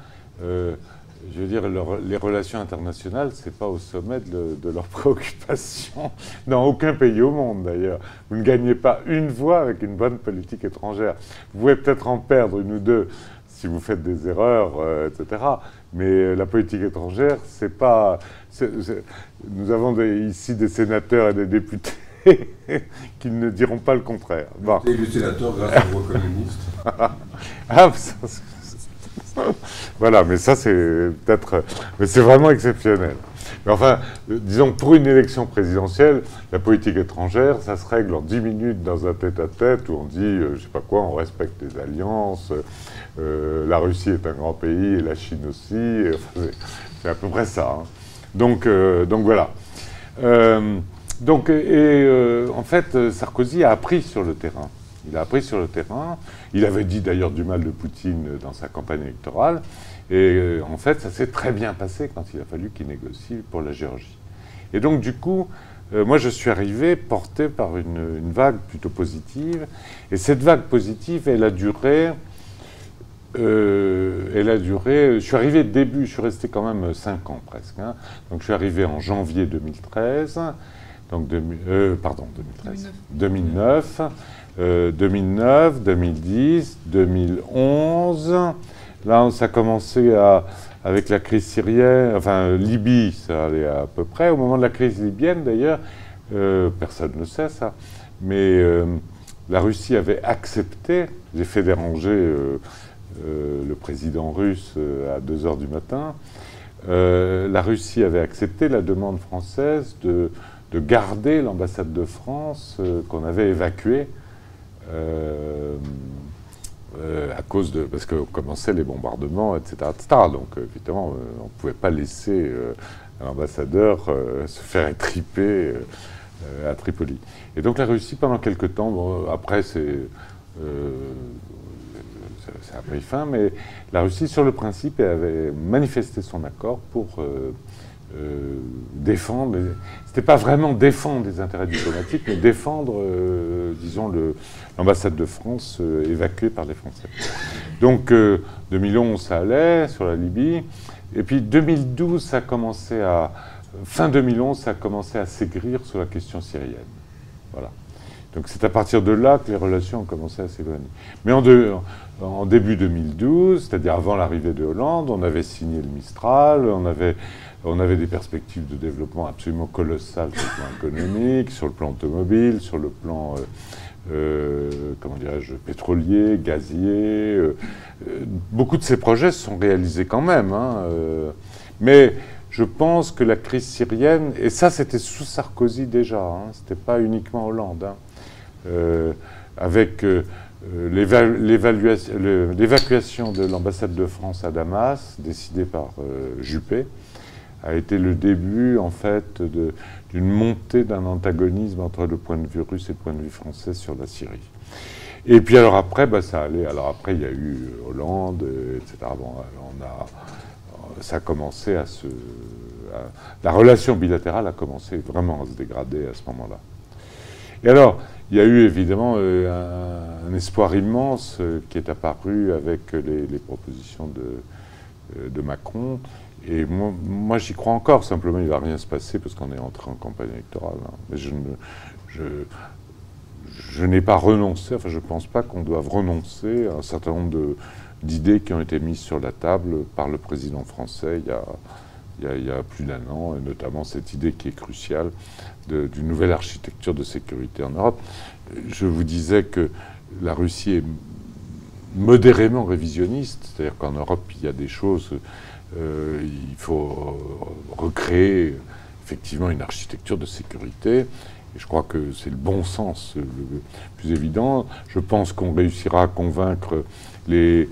je veux dire, les relations internationales, ce n'est pas au sommet de, leurs préoccupations, dans aucun pays au monde d'ailleurs. Vous ne gagnez pas une voix avec une bonne politique étrangère. Vous pouvez peut-être en perdre une ou deux si vous faites des erreurs, euh, etc. Mais la politique étrangère, c'est pas. nous avons ici des sénateurs et des députés qui ne diront pas le contraire. Et les sénateurs grâce voix communiste. ah, voilà, mais ça, c'est peut-être. Mais c'est vraiment exceptionnel. Mais enfin, disons, pour une élection présidentielle, la politique étrangère, ça se règle en 10 minutes dans un tête-à-tête où on dit, euh, je sais pas quoi, on respecte les alliances, euh, la Russie est un grand pays et la Chine aussi. c'est à peu près ça. Hein. Donc, euh, donc voilà. donc, et en fait, Sarkozy a appris sur le terrain. Il a appris sur le terrain. Il avait dit d'ailleurs du mal de Poutine dans sa campagne électorale. Et euh, en fait, ça s'est très bien passé quand il a fallu qu'il négocie pour la Géorgie. Et donc, du coup, euh, moi, je suis arrivé porté par une, vague plutôt positive. Et cette vague positive, elle a duré. Euh, elle a duré. Je suis arrivé début, je suis resté quand même 5 ans presque. Hein. Donc, je suis arrivé en janvier 2013. Donc, pardon, 2013. 2009. 2009, 2010, 2011. Là, ça a commencé avec la crise syrienne, enfin Libye, ça allait à peu près. Au moment de la crise libyenne, d'ailleurs, euh, personne ne sait ça, mais euh, la Russie avait accepté, j'ai fait déranger euh, le président russe à 2 heures du matin, la Russie avait accepté la demande française de garder l'ambassade de France qu'on avait évacuée euh, euh, à cause de. Parce que commençaient les bombardements, etc. donc, évidemment, euh, on ne pouvait pas laisser l'ambassadeur se faire étriper à Tripoli. Et donc, la Russie, pendant quelques temps, après, c'est. ça a pris fin, mais la Russie, sur le principe, avait manifesté son accord pour euh, défendre. C'était pas vraiment défendre des intérêts diplomatiques, mais défendre, euh, disons, l'ambassade de France euh, évacuée par les Français. Donc, euh, 2011, ça allait sur la Libye. Et puis 2012, ça a à. Fin 2011, ça a commencé à s'aigrir sur la question syrienne. Voilà. Donc c'est à partir de là que les relations ont commencé à s'éloigner. Mais en, de- en début 2012, c'est-à-dire avant l'arrivée de Hollande, on avait signé le Mistral, on avait, on avait des perspectives de développement absolument colossales sur le plan économique, sur le plan automobile, sur le plan, euh, euh, comment dirais-je, pétrolier, gazier. euh, beaucoup de ces projets se sont réalisés quand même. hein, mais je pense que la crise syrienne, et ça c'était sous Sarkozy déjà, hein, c'était pas uniquement Hollande, hein, avec l'évacuation de l'ambassade de France à Damas, décidée par Juppé, a été le début en fait d'une montée d'un antagonisme entre le point de vue russe et le point de vue français sur la Syrie. Et puis alors après, bah, ça allait. Alors après, il y a eu Hollande, euh, etc. Bon, on a, ça a commencé à se, la relation bilatérale a commencé vraiment à se dégrader à ce moment-là. Et alors, il y a eu évidemment euh, un, espoir immense euh, qui est apparu avec les, les propositions de, euh, de Macron. Et moi, j'y crois encore. Simplement, il ne va rien se passer parce qu'on est entré en campagne électorale. hein. Mais je n'ai pas renoncé. Enfin, je ne pense pas qu'on doive renoncer à un certain nombre d'idées qui ont été mises sur la table par le président français il y a, il y a- plus d'un an, et notamment cette idée qui est cruciale d'une nouvelle architecture de sécurité en Europe. Je vous disais que la Russie est modérément révisionniste, c'est-à-dire qu'en Europe, il y a des choses, il faut recréer effectivement une architecture de sécurité. Et je crois que c'est le bon sens le plus évident. Je pense qu'on réussira à convaincre les,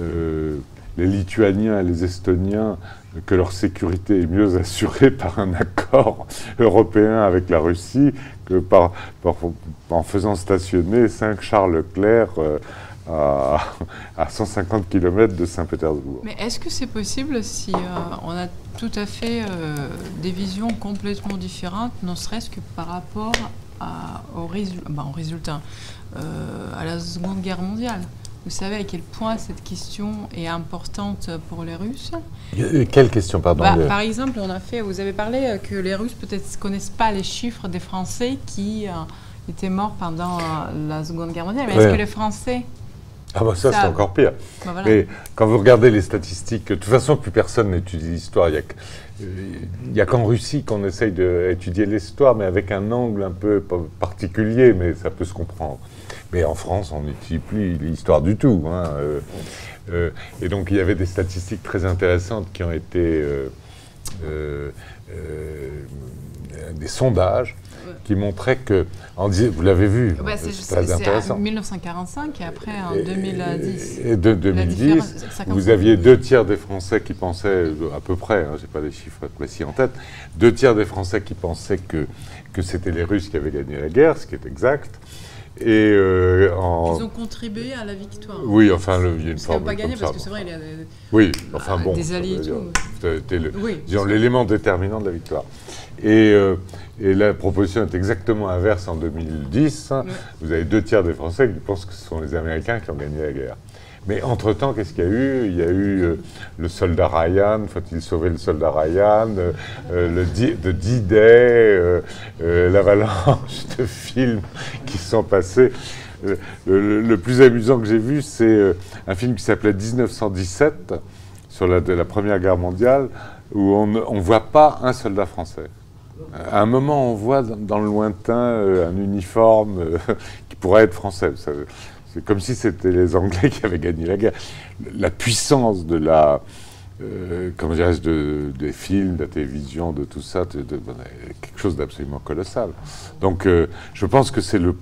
euh, les Lituaniens et les Estoniens que leur sécurité est mieux assurée par un accord européen avec la Russie que par, en faisant stationner cinq chars Leclerc euh, à, à 150 km de Saint-Pétersbourg. Mais est-ce que c'est possible si euh, on a tout à fait euh, des visions complètement différentes, ne serait-ce que par rapport à, au, résu- bah, au résultat, euh, à la Seconde Guerre mondiale? Vous savez à quel point cette question est importante pour les Russes? Quelle question, pardon Bah, Par exemple, on a fait, vous avez parlé que les Russes peut-être ne connaissent pas les chiffres des Français qui euh, étaient morts pendant euh, la Seconde Guerre mondiale. Mais Ouais. est-ce que les Français... Ah bah ça, ça- c'est encore pire. bah, voilà. Mais quand vous regardez les statistiques, de toute façon, plus personne n'étudie l'histoire. Il n'y a, euh, a qu'en Russie qu'on essaye d'étudier l'histoire, mais avec un angle un peu pa- particulier, mais ça peut se comprendre. Mais en France, on n'étudie plus l'histoire du tout. hein, euh, euh, et donc, il y avait des statistiques très intéressantes qui ont été euh, des sondages qui montraient que, en vous l'avez vu, Bah, c'est très intéressant. en 1945 et après en Et- 2010. Et de La 2010, différence, ça compte. vous aviez deux tiers des Français qui pensaient, euh, à peu près, hein, j'ai pas les chiffres précis en tête, deux tiers des Français qui pensaient que, que c'était les Russes qui avaient gagné la guerre, ce qui est exact. Et euh, en. Ils ont contribué à la victoire. Oui, enfin, le- il y a une forme pas gagné parce ça, que c'est vrai, il y a des... Oui, enfin Ah, bon. des alliés et tout. Oui. l'élément déterminant de la victoire. Et, euh, et la proposition est exactement inverse en 2010. hein. Ouais. Vous avez deux tiers des Français qui pensent que ce sont les Américains qui ont gagné la guerre. Mais entre-temps, qu'est-ce qu'il y a eu? Il y a eu euh, le soldat Ryan, faut-il sauver le soldat Ryan? Euh, euh, le D-Day, l'avalanche de films qui sont passés. Le, le plus amusant que j'ai vu, c'est un film qui s'appelait 1917, sur la, de la Première Guerre mondiale, où on ne voit pas un soldat français. À un moment, on voit dans, le lointain euh, un uniforme euh, qui pourrait être français. C'est comme si c'était les Anglais qui avaient gagné la guerre. La puissance de la, euh, comment dirais-je, de, des films, de la télévision, de tout ça, de- de- quelque chose d'absolument colossal. Donc, euh, je pense que c'est le,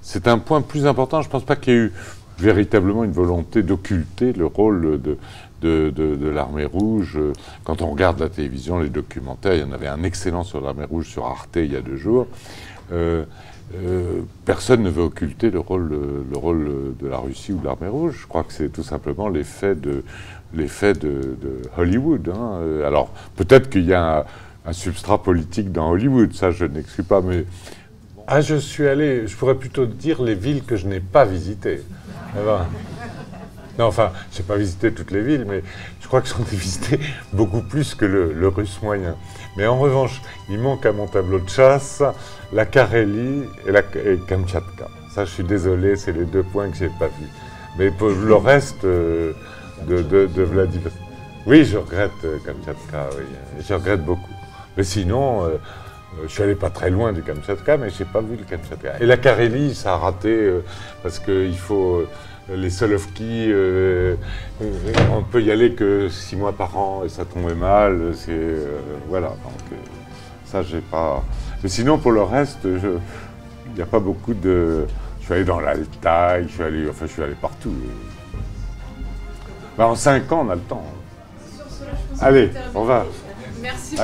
c'est un point plus important. Je ne pense pas qu'il y ait eu véritablement une volonté d'occulter le rôle de, de, de- l'armée rouge. Quand on regarde la télévision, les documentaires, il y en avait un excellent sur l'armée rouge sur Arte il y a deux jours. Euh, euh, personne ne veut occulter le rôle, le rôle de la Russie ou de l'armée rouge. Je crois que c'est tout simplement l'effet de, de, Hollywood. Hein. Alors peut-être qu'il y a un, substrat politique dans Hollywood, ça je n'exclus pas, mais ah, je suis allé, je pourrais plutôt dire les villes que je n'ai pas visitées. Non, enfin, je n'ai pas visité toutes les villes, mais je crois que j'en ai visité beaucoup plus que le, russe moyen. Mais en revanche, il manque à mon tableau de chasse la Carélie et la Kamchatka. Ça, je suis désolé, c'est les deux points que je n'ai pas vus. Mais pour le reste euh, de, Vladimir. Oui, je regrette euh, Kamchatka, oui. Je regrette beaucoup. Mais sinon, euh, je suis allé pas très loin du Kamchatka, mais je n'ai pas vu le Kamchatka. Et la Carélie, ça a raté parce qu'il faut les Solovki, euh, on peut y aller que six mois par an et ça tombait mal. C'est euh, voilà. Donc euh, ça, j'ai pas. Mais sinon, pour le reste, il n'y a pas beaucoup de. Je suis allé dans l'Altaï, je suis allé, enfin, je suis allé partout. Ben, en cinq ans, on a le temps. Allez, on va. Merci.